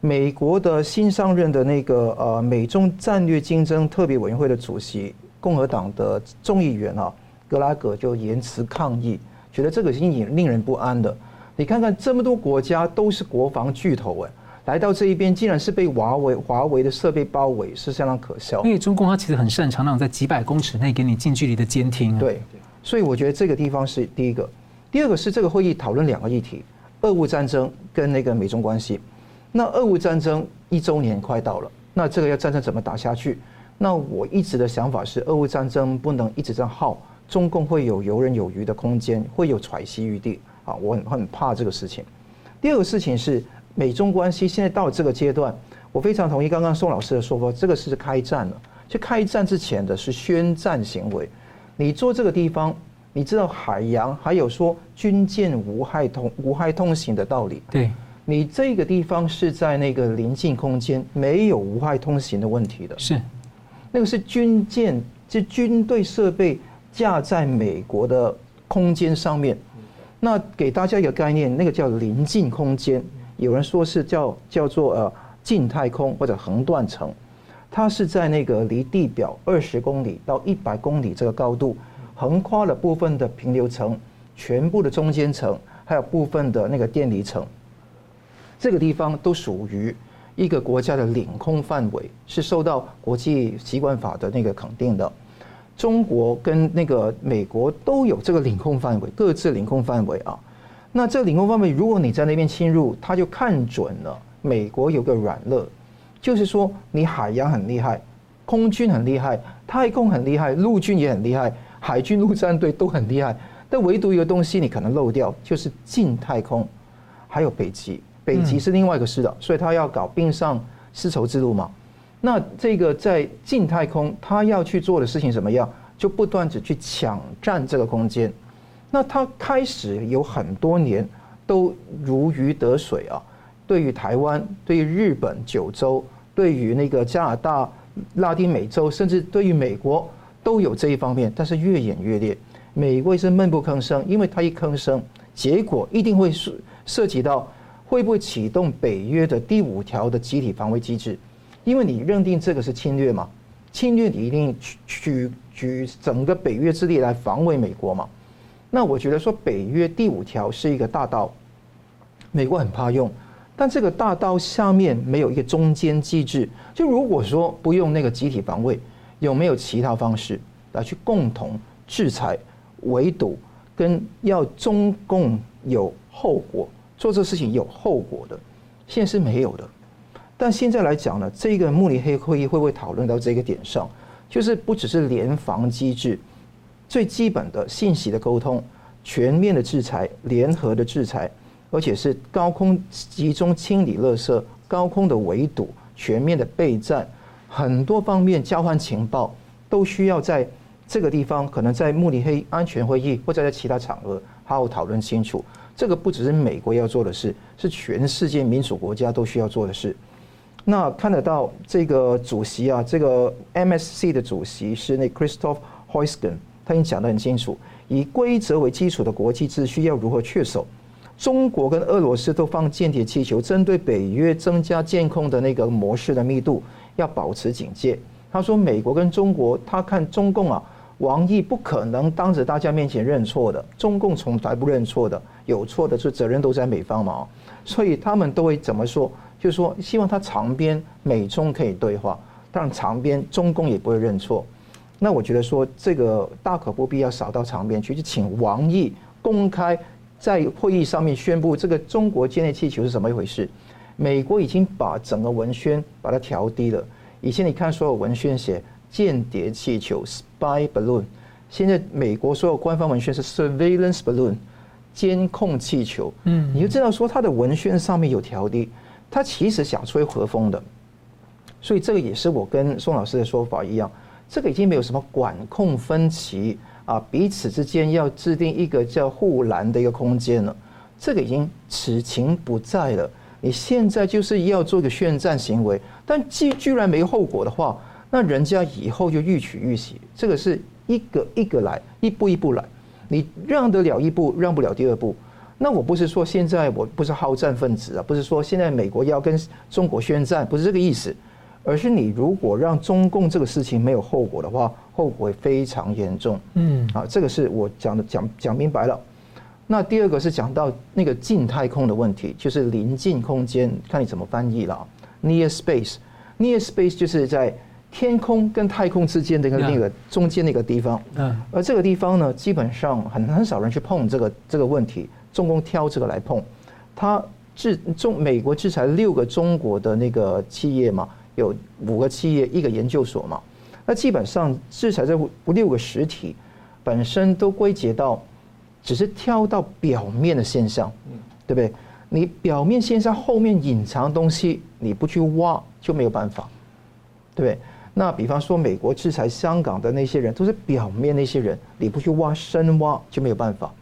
C: 美国的新上任的那个呃美中战略竞争特别委员会的主席，共和党的众议员啊格拉格就言辞抗议，觉得这个是令令人不安的。你看看这么多国家都是国防巨头哎，来到这一边竟然是被华为华为的设备包围，是相当可笑。
A: 因为中共它其实很擅长那种在几百公尺内给你近距离的监听。
C: 对。所以我觉得这个地方是第一个，第二个是这个会议讨论两个议题：俄乌战争跟那个美中关系。那俄乌战争一周年快到了，那这个要战争怎么打下去？那我一直的想法是，俄乌战争不能一直这样耗，中共会有游刃有余的空间，会有喘息余地啊！我很很怕这个事情。第二个事情是美中关系现在到这个阶段，我非常同意刚刚宋老师的说法，这个是开战了。就开战之前的是宣战行为。你做这个地方，你知道海洋还有说军舰无害通无害通行的道理。
A: 对，
C: 你这个地方是在那个临近空间，没有无害通行的问题的。
A: 是，
C: 那个是军舰，是军队设备架在美国的空间上面。那给大家一个概念，那个叫临近空间，有人说是叫叫做呃近太空或者横断层。它是在那个离地表二十公里到一百公里这个高度，横跨了部分的平流层、全部的中间层，还有部分的那个电离层。这个地方都属于一个国家的领空范围，是受到国际习惯法的那个肯定的。中国跟那个美国都有这个领空范围，各自领空范围啊。那这领空范围，如果你在那边侵入，他就看准了美国有个软肋。就是说你海洋很厉害，空军很厉害，太空很厉害，陆军也很厉害，海军陆战队都很厉害，但唯独一个东西你可能漏掉，就是近太空，还有北极。北极是另外一个事了，所以他要搞冰上丝绸之路嘛。那这个在近太空，他要去做的事情怎么样？就不断地去抢占这个空间。那他开始有很多年都如鱼得水啊。对于台湾，对于日本九州，对于那个加拿大、拉丁美洲，甚至对于美国，都有这一方面。但是越演越烈，美国是闷不吭声，因为他一吭声，结果一定会涉涉及到会不会启动北约的第五条的集体防卫机制。因为你认定这个是侵略嘛，侵略你一定举举举整个北约之力来防卫美国嘛。那我觉得说北约第五条是一个大刀，美国很怕用。但这个大刀下面没有一个中间机制，就如果说不用那个集体防卫，有没有其他方式来去共同制裁、围堵，跟要中共有后果做这事情有后果的，现在是没有的。但现在来讲呢，这个慕尼黑会议会不会讨论到这个点上？就是不只是联防机制，最基本的信息的沟通、全面的制裁、联合的制裁。而且是高空集中清理垃圾、高空的围堵、全面的备战，很多方面交换情报都需要在这个地方，可能在慕尼黑安全会议或者在其他场合好好讨论清楚。这个不只是美国要做的事，是全世界民主国家都需要做的事。那看得到这个主席啊，这个 MSC 的主席是那 Christoph Hoisgen，他已经讲得很清楚，以规则为基础的国际秩序要如何确守。中国跟俄罗斯都放间谍气球，针对北约增加监控的那个模式的密度要保持警戒。他说，美国跟中国，他看中共啊，王毅不可能当着大家面前认错的，中共从来不认错的，有错的是责任都在美方嘛。所以他们都会怎么说？就是说希望他长边美中可以对话，但长边中共也不会认错。那我觉得说这个大可不必要扫到长边去，就请王毅公开。在会议上面宣布这个中国间谍气球是怎么一回事？美国已经把整个文宣把它调低了。以前你看所有文宣写间谍气球 （spy balloon），现在美国所有官方文宣是 surveillance balloon，监控气球。嗯，你就知道说它的文宣上面有调低，它其实想吹和风的。所以这个也是我跟宋老师的说法一样，这个已经没有什么管控分歧。啊，彼此之间要制定一个叫护栏的一个空间了，这个已经此情不在了。你现在就是要做个宣战行为，但既居然没后果的话，那人家以后就欲取欲惜。这个是一个一个来，一步一步来，你让得了一步，让不了第二步。那我不是说现在我不是好战分子啊，不是说现在美国要跟中国宣战，不是这个意思。而是你如果让中共这个事情没有后果的话，后果会非常严重。嗯，啊，这个是我讲的，讲讲明白了。那第二个是讲到那个近太空的问题，就是临近空间，看你怎么翻译了。Near space，near space 就是在天空跟太空之间的那个中间那个地方。嗯，而这个地方呢，基本上很很少人去碰这个这个问题，中共挑这个来碰。他制中美国制裁六个中国的那个企业嘛。有五个企业，一个研究所嘛，那基本上制裁这六个实体本身都归结到，只是挑到表面的现象，对不对？你表面现象后面隐藏东西，你不去挖就没有办法，对不对？那比方说美国制裁香港的那些人，都是表面那些人，你不去挖深挖就没有办法。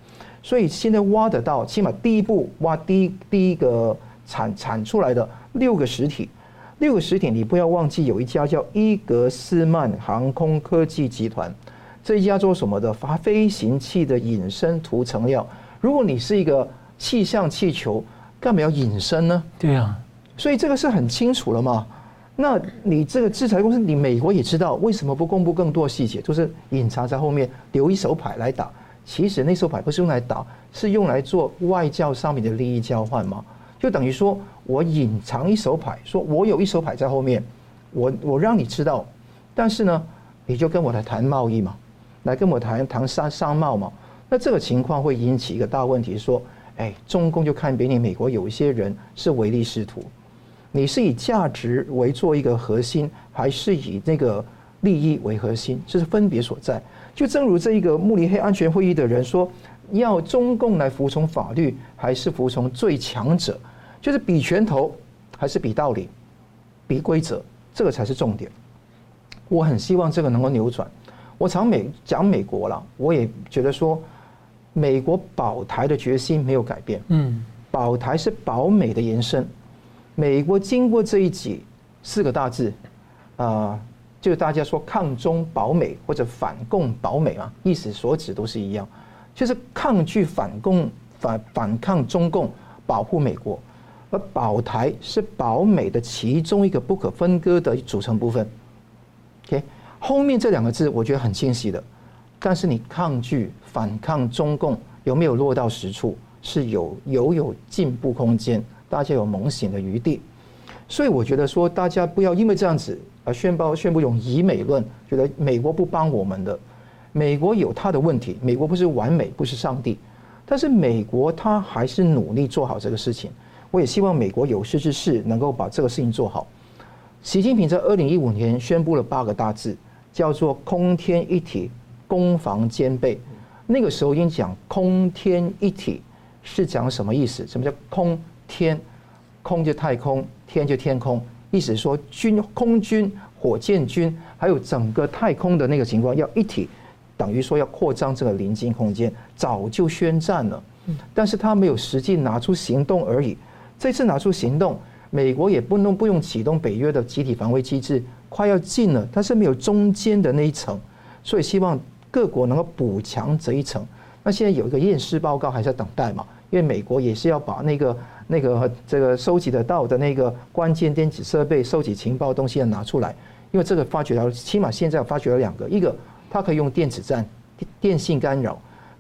C: 所以现在挖得到，起码第一步挖第一第一个产产出来的六个实体。六个实体，你不要忘记有一家叫伊格斯曼航空科技集团，这一家做什么的？发飞行器的隐身涂层料。如果你是一个气象气球，干嘛要隐身呢？
A: 对啊，
C: 所以这个是很清楚了嘛。那你这个制裁公司，你美国也知道，为什么不公布更多细节？就是隐藏在后面，留一手牌来打。其实那手牌不是用来打，是用来做外交上面的利益交换嘛。就等于说，我隐藏一手牌，说我有一手牌在后面，我我让你知道，但是呢，你就跟我来谈贸易嘛，来跟我谈谈商商贸嘛。那这个情况会引起一个大问题，说，哎，中共就看别你美国有一些人是唯利是图，你是以价值为做一个核心，还是以那个利益为核心？这是分别所在。就正如这一个慕尼黑安全会议的人说，要中共来服从法律，还是服从最强者？就是比拳头，还是比道理，比规则？这个才是重点。我很希望这个能够扭转。我常美讲美国了，我也觉得说，美国保台的决心没有改变。嗯，保台是保美的延伸。美国经过这一集四个大字，啊、呃。就大家说抗中保美或者反共保美啊，意思所指都是一样，就是抗拒反共反反抗中共，保护美国，而保台是保美的其中一个不可分割的组成部分。OK，后面这两个字我觉得很清晰的，但是你抗拒反抗中共有没有落到实处？是有有有进步空间，大家有猛醒的余地。所以我觉得说，大家不要因为这样子。而宣布宣布用以美论，觉得美国不帮我们的，美国有他的问题，美国不是完美，不是上帝，但是美国他还是努力做好这个事情。我也希望美国有识之士能够把这个事情做好。习近平在二零一五年宣布了八个大字，叫做“空天一体，攻防兼备”。那个时候已经讲“空天一体”是讲什么意思？什么叫空天？空就太空，天就天空。意思说，军空军、火箭军，还有整个太空的那个情况要一体，等于说要扩张这个临近空间，早就宣战了。但是他没有实际拿出行动而已。这次拿出行动，美国也不能不用启动北约的集体防卫机制，快要进了，但是没有中间的那一层，所以希望各国能够补强这一层。那现在有一个验尸报告还在等待嘛？因为美国也是要把那个。那个这个收集得到的那个关键电子设备收集情报的东西要拿出来，因为这个发觉到，起码现在发觉了两个，一个它可以用电子战、电信干扰；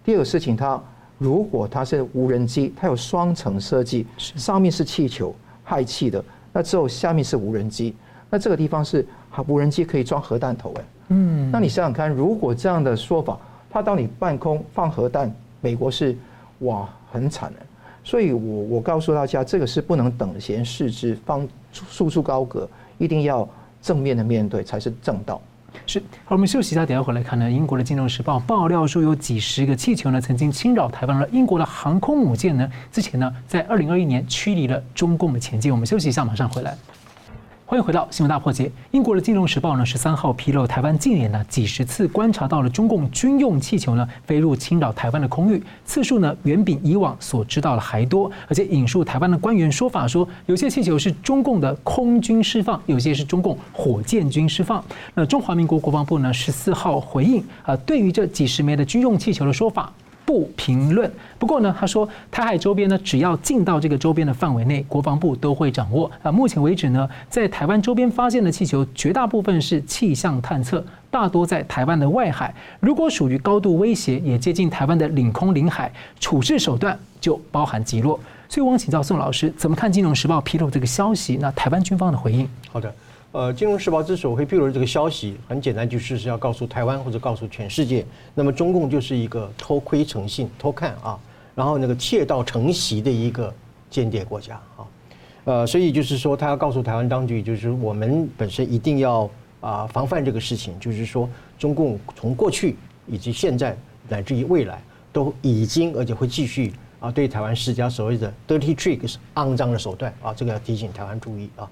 C: 第二个事情，它如果它是无人机，它有双层设计，上面是气球氦气的，那之后下面是无人机，那这个地方是无人机可以装核弹头哎，嗯，那你想想看，如果这样的说法，它到你半空放核弹，美国是哇很惨的。所以我，我我告诉大家，这个是不能等闲视之，放束之高阁，一定要正面的面对才是正道。
A: 是，好，我们休息一下，等下回来看呢。英国的《金融时报》爆料说，有几十个气球呢，曾经侵扰台湾，了英国的航空母舰呢，之前呢，在二零二一年驱离了中共的前进。我们休息一下，马上回来。欢迎回到新闻大破解。英国的《金融时报》呢，十三号披露，台湾近年呢几十次观察到了中共军用气球呢飞入侵扰台湾的空域，次数呢远比以往所知道的还多。而且引述台湾的官员说法说，有些气球是中共的空军释放，有些是中共火箭军释放。那中华民国国防部呢十四号回应啊，对于这几十枚的军用气球的说法。不评论。不过呢，他说台海周边呢，只要进到这个周边的范围内，国防部都会掌握。啊，目前为止呢，在台湾周边发现的气球，绝大部分是气象探测，大多在台湾的外海。如果属于高度威胁，也接近台湾的领空领海，处置手段就包含击落。所以，我想请教宋老师，怎么看《金融时报》披露这个消息？那台湾军方的回应？
B: 好的。呃，《金融时报》之所以会披露这个消息，很简单，就是是要告诉台湾或者告诉全世界，那么中共就是一个偷窥成性、偷看啊，然后那个窃盗成习的一个间谍国家啊，呃，所以就是说，他要告诉台湾当局，就是我们本身一定要啊防范这个事情，就是说，中共从过去以及现在乃至于未来，都已经而且会继续啊对台湾施加所谓的 dirty tricks 肮脏的手段。啊，这个要提醒台湾注意啊。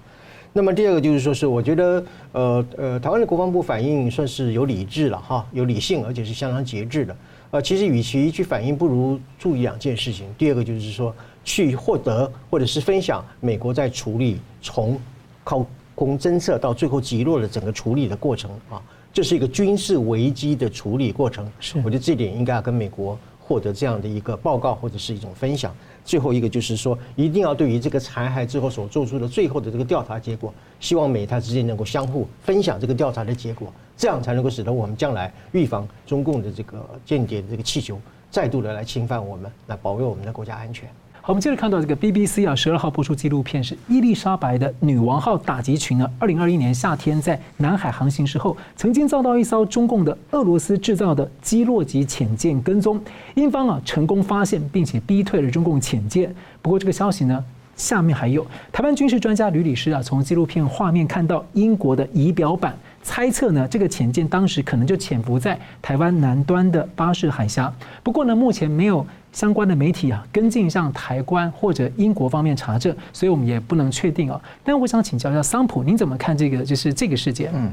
B: 那么第二个就是说，是我觉得，呃呃，台湾的国防部反应算是有理智了哈，有理性，而且是相当节制的。呃，其实与其去反应，不如注意两件事情。第二个就是说，去获得或者是分享美国在处理从靠空侦测到最后击落的整个处理的过程啊，这是一个军事危机的处理过程。是，我觉得这点应该要跟美国获得这样的一个报告或者是一种分享。最后一个就是说，一定要对于这个残骸之后所做出的最后的这个调查结果，希望美台之间能够相互分享这个调查的结果，这样才能够使得我们将来预防中共的这个间谍的这个气球再度的来侵犯我们，来保卫我们的国家安全。
A: 好，我们接着看到这个 BBC 啊，十二号播出纪录片是伊丽莎白的女王号打击群呢。二零二一年夏天在南海航行时候，曾经遭到一艘中共的俄罗斯制造的基洛级潜舰跟踪，英方啊成功发现并且逼退了中共潜舰。不过这个消息呢，下面还有台湾军事专家吕礼诗啊，从纪录片画面看到英国的仪表板，猜测呢这个潜舰当时可能就潜伏在台湾南端的巴士海峡。不过呢，目前没有相关的媒体啊跟进向台湾或者英国方面查证，所以我们也不能确定啊。但我想请教一下桑普，您怎么看这个就是这个事件？
C: 嗯。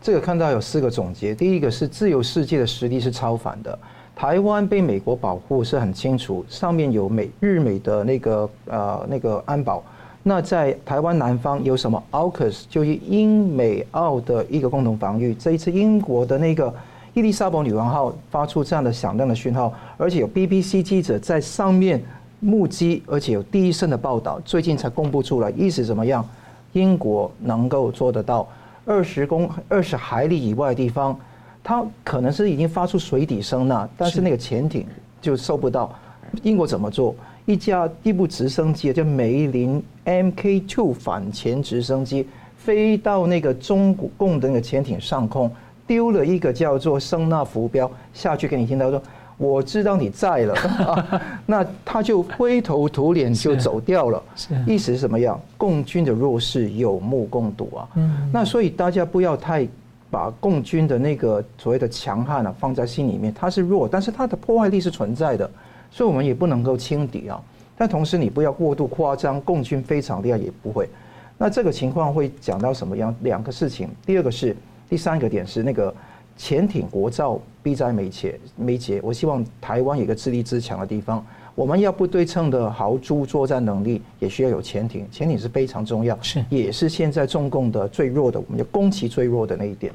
C: 这个看到有四个总结，第一个是自由世界的实力是超凡的，台湾被美国保护是很清楚，上面有美日美的那个呃那个安保，那在台湾南方有什么 AUKUS 就是英美澳的一个共同防御，这一次英国的那个伊丽莎白女王号发出这样的响亮的讯号，而且有 BBC 记者在上面目击，而且有第一声的报道，最近才公布出来，意思怎么样？英国能够做得到。二十公二十海里以外的地方，它可能是已经发出水底声呐，但是那个潜艇就收不到。英国怎么做？一架一部直升机叫梅林 Mk2 反潜直升机，飞到那个中共的那个潜艇上空，丢了一个叫做声纳浮标下去给你听到说。我知道你在了，那他就灰头土脸就走掉了。是意思是什么样？共军的弱势有目共睹啊。嗯那所以大家不要太把共军的那个所谓的强悍啊放在心里面，他是弱，但是他的破坏力是存在的，所以我们也不能够轻敌啊。但同时你不要过度夸张，共军非常厉害也不会。那这个情况会讲到什么样？两个事情，第二个是第三个点是那个。潜艇国造必在眉睫，眉睫。我希望台湾有个自立自强的地方。我们要不对称的豪猪作战能力，也需要有潜艇。潜艇是非常重要，是也是现在中共的最弱的，我们就攻其最弱的那一点。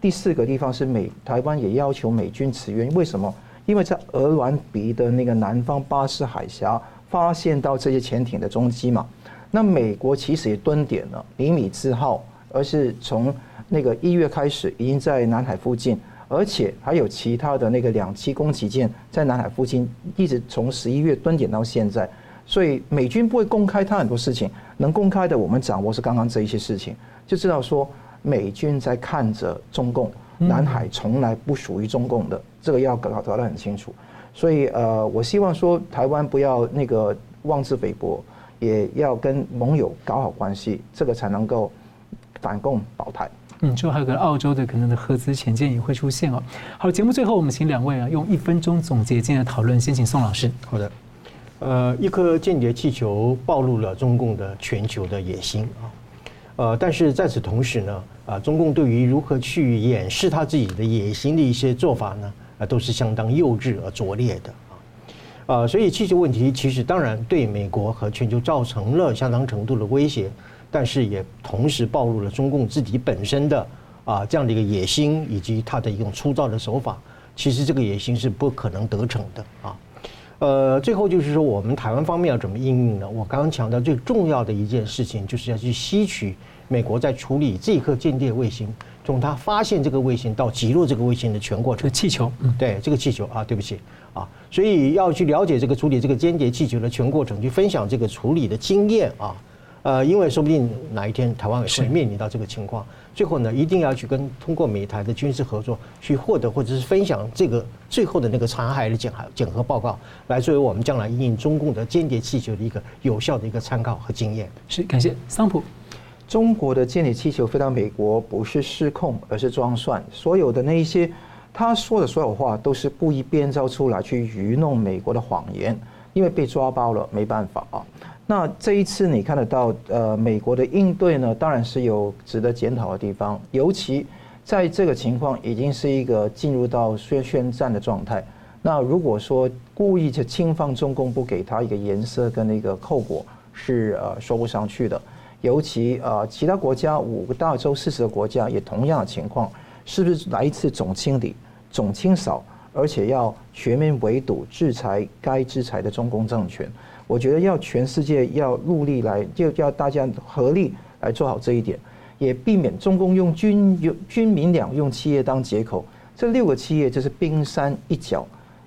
C: 第四个地方是美台湾也要求美军驰援，为什么？因为在鹅銮鼻的那个南方巴士海峡发现到这些潜艇的踪迹嘛。那美国其实也蹲点了，尼米兹号，而是从。那个一月开始已经在南海附近，而且还有其他的那个两栖攻击舰在南海附近，一直从十一月蹲点到现在。所以美军不会公开他很多事情，能公开的我们掌握是刚刚这一些事情，就知道说美军在看着中共，南海从来不属于中共的，这个要搞搞得很清楚。所以呃，我希望说台湾不要那个妄自菲薄，也要跟盟友搞好关系，这个才能够反共保台。
A: 嗯，之后还有个澳洲的可能的合资潜舰也会出现哦。好，节目最后我们请两位啊用一分钟总结今天的讨论，先请宋老师。
B: 好的，呃，一颗间谍气球暴露了中共的全球的野心啊，呃，但是在此同时呢，啊，中共对于如何去掩饰他自己的野心的一些做法呢，啊，都是相当幼稚而拙劣的啊，啊，所以气球问题其实当然对美国和全球造成了相当程度的威胁。但是也同时暴露了中共自己本身的啊这样的一个野心，以及他的一种粗糙的手法。其实这个野心是不可能得逞的啊。呃，最后就是说，我们台湾方面要怎么应用呢？我刚刚强调最重要的一件事情，就是要去吸取美国在处理这颗间谍卫星，从它发现这个卫星到击落这个卫星的全过程。这个气球，嗯，对，这个气球啊，对不起啊，所以要去了解这个处理这个间谍气球的全过程，去分享这个处理的经验啊。呃，因为说不定哪一天台湾也会面临到这个情况，最后呢，一定要去跟通过美台的军事合作，去获得或者是分享这个最后的那个残骸的检核检核报告，来作为我们将来因应中共的间谍气球的一个有效的一个参考和经验。
A: 是，感谢桑普。
C: 中国的间谍气球飞到美国不是失控，而是装蒜。所有的那一些他说的所有话都是故意编造出来去愚弄美国的谎言，因为被抓包了，没办法啊。那这一次你看得到，呃，美国的应对呢，当然是有值得检讨的地方，尤其在这个情况已经是一个进入到宣宣战的状态。那如果说故意去轻放中共，不给他一个颜色跟那个后果，是呃说不上去的。尤其呃，其他国家五个大洲四十个国家也同样的情况，是不是来一次总清理、总清扫，而且要全面围堵、制裁该制裁的中共政权？我觉得要全世界要努力来，就要大家合力来做好这一点，也避免中共用军用军民两用企业当借口。这六个企业就是冰山一角，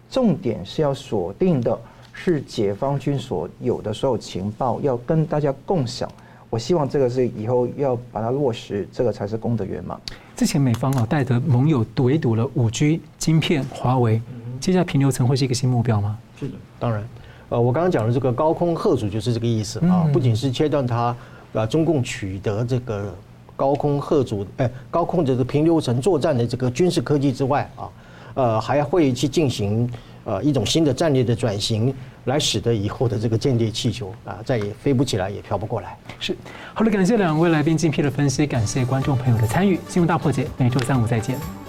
C: 重点是要锁定的是解放军所有的所有情报，要跟大家共享。我希望这个是以后要把它落实，这个才是功德圆满。
A: 之前美方啊带着盟友围堵了五 G 晶片，华为，接下来平流层会是一个新目标吗？
B: 是的，当然。呃，我刚刚讲的这个高空贺阻就是这个意思啊，
A: 嗯、
B: 不仅是切断它啊中共取得这个高空贺阻，哎，高空这个平流层作战的这个军事科技之外啊，呃，还会去进行呃一种新的战略的转型，来使得以后的这个间谍气球啊再也飞不起来，也飘不过来。
A: 是，好的，感谢两位来宾精辟的分析，感谢观众朋友的参与。新闻大破解，每周三五再见。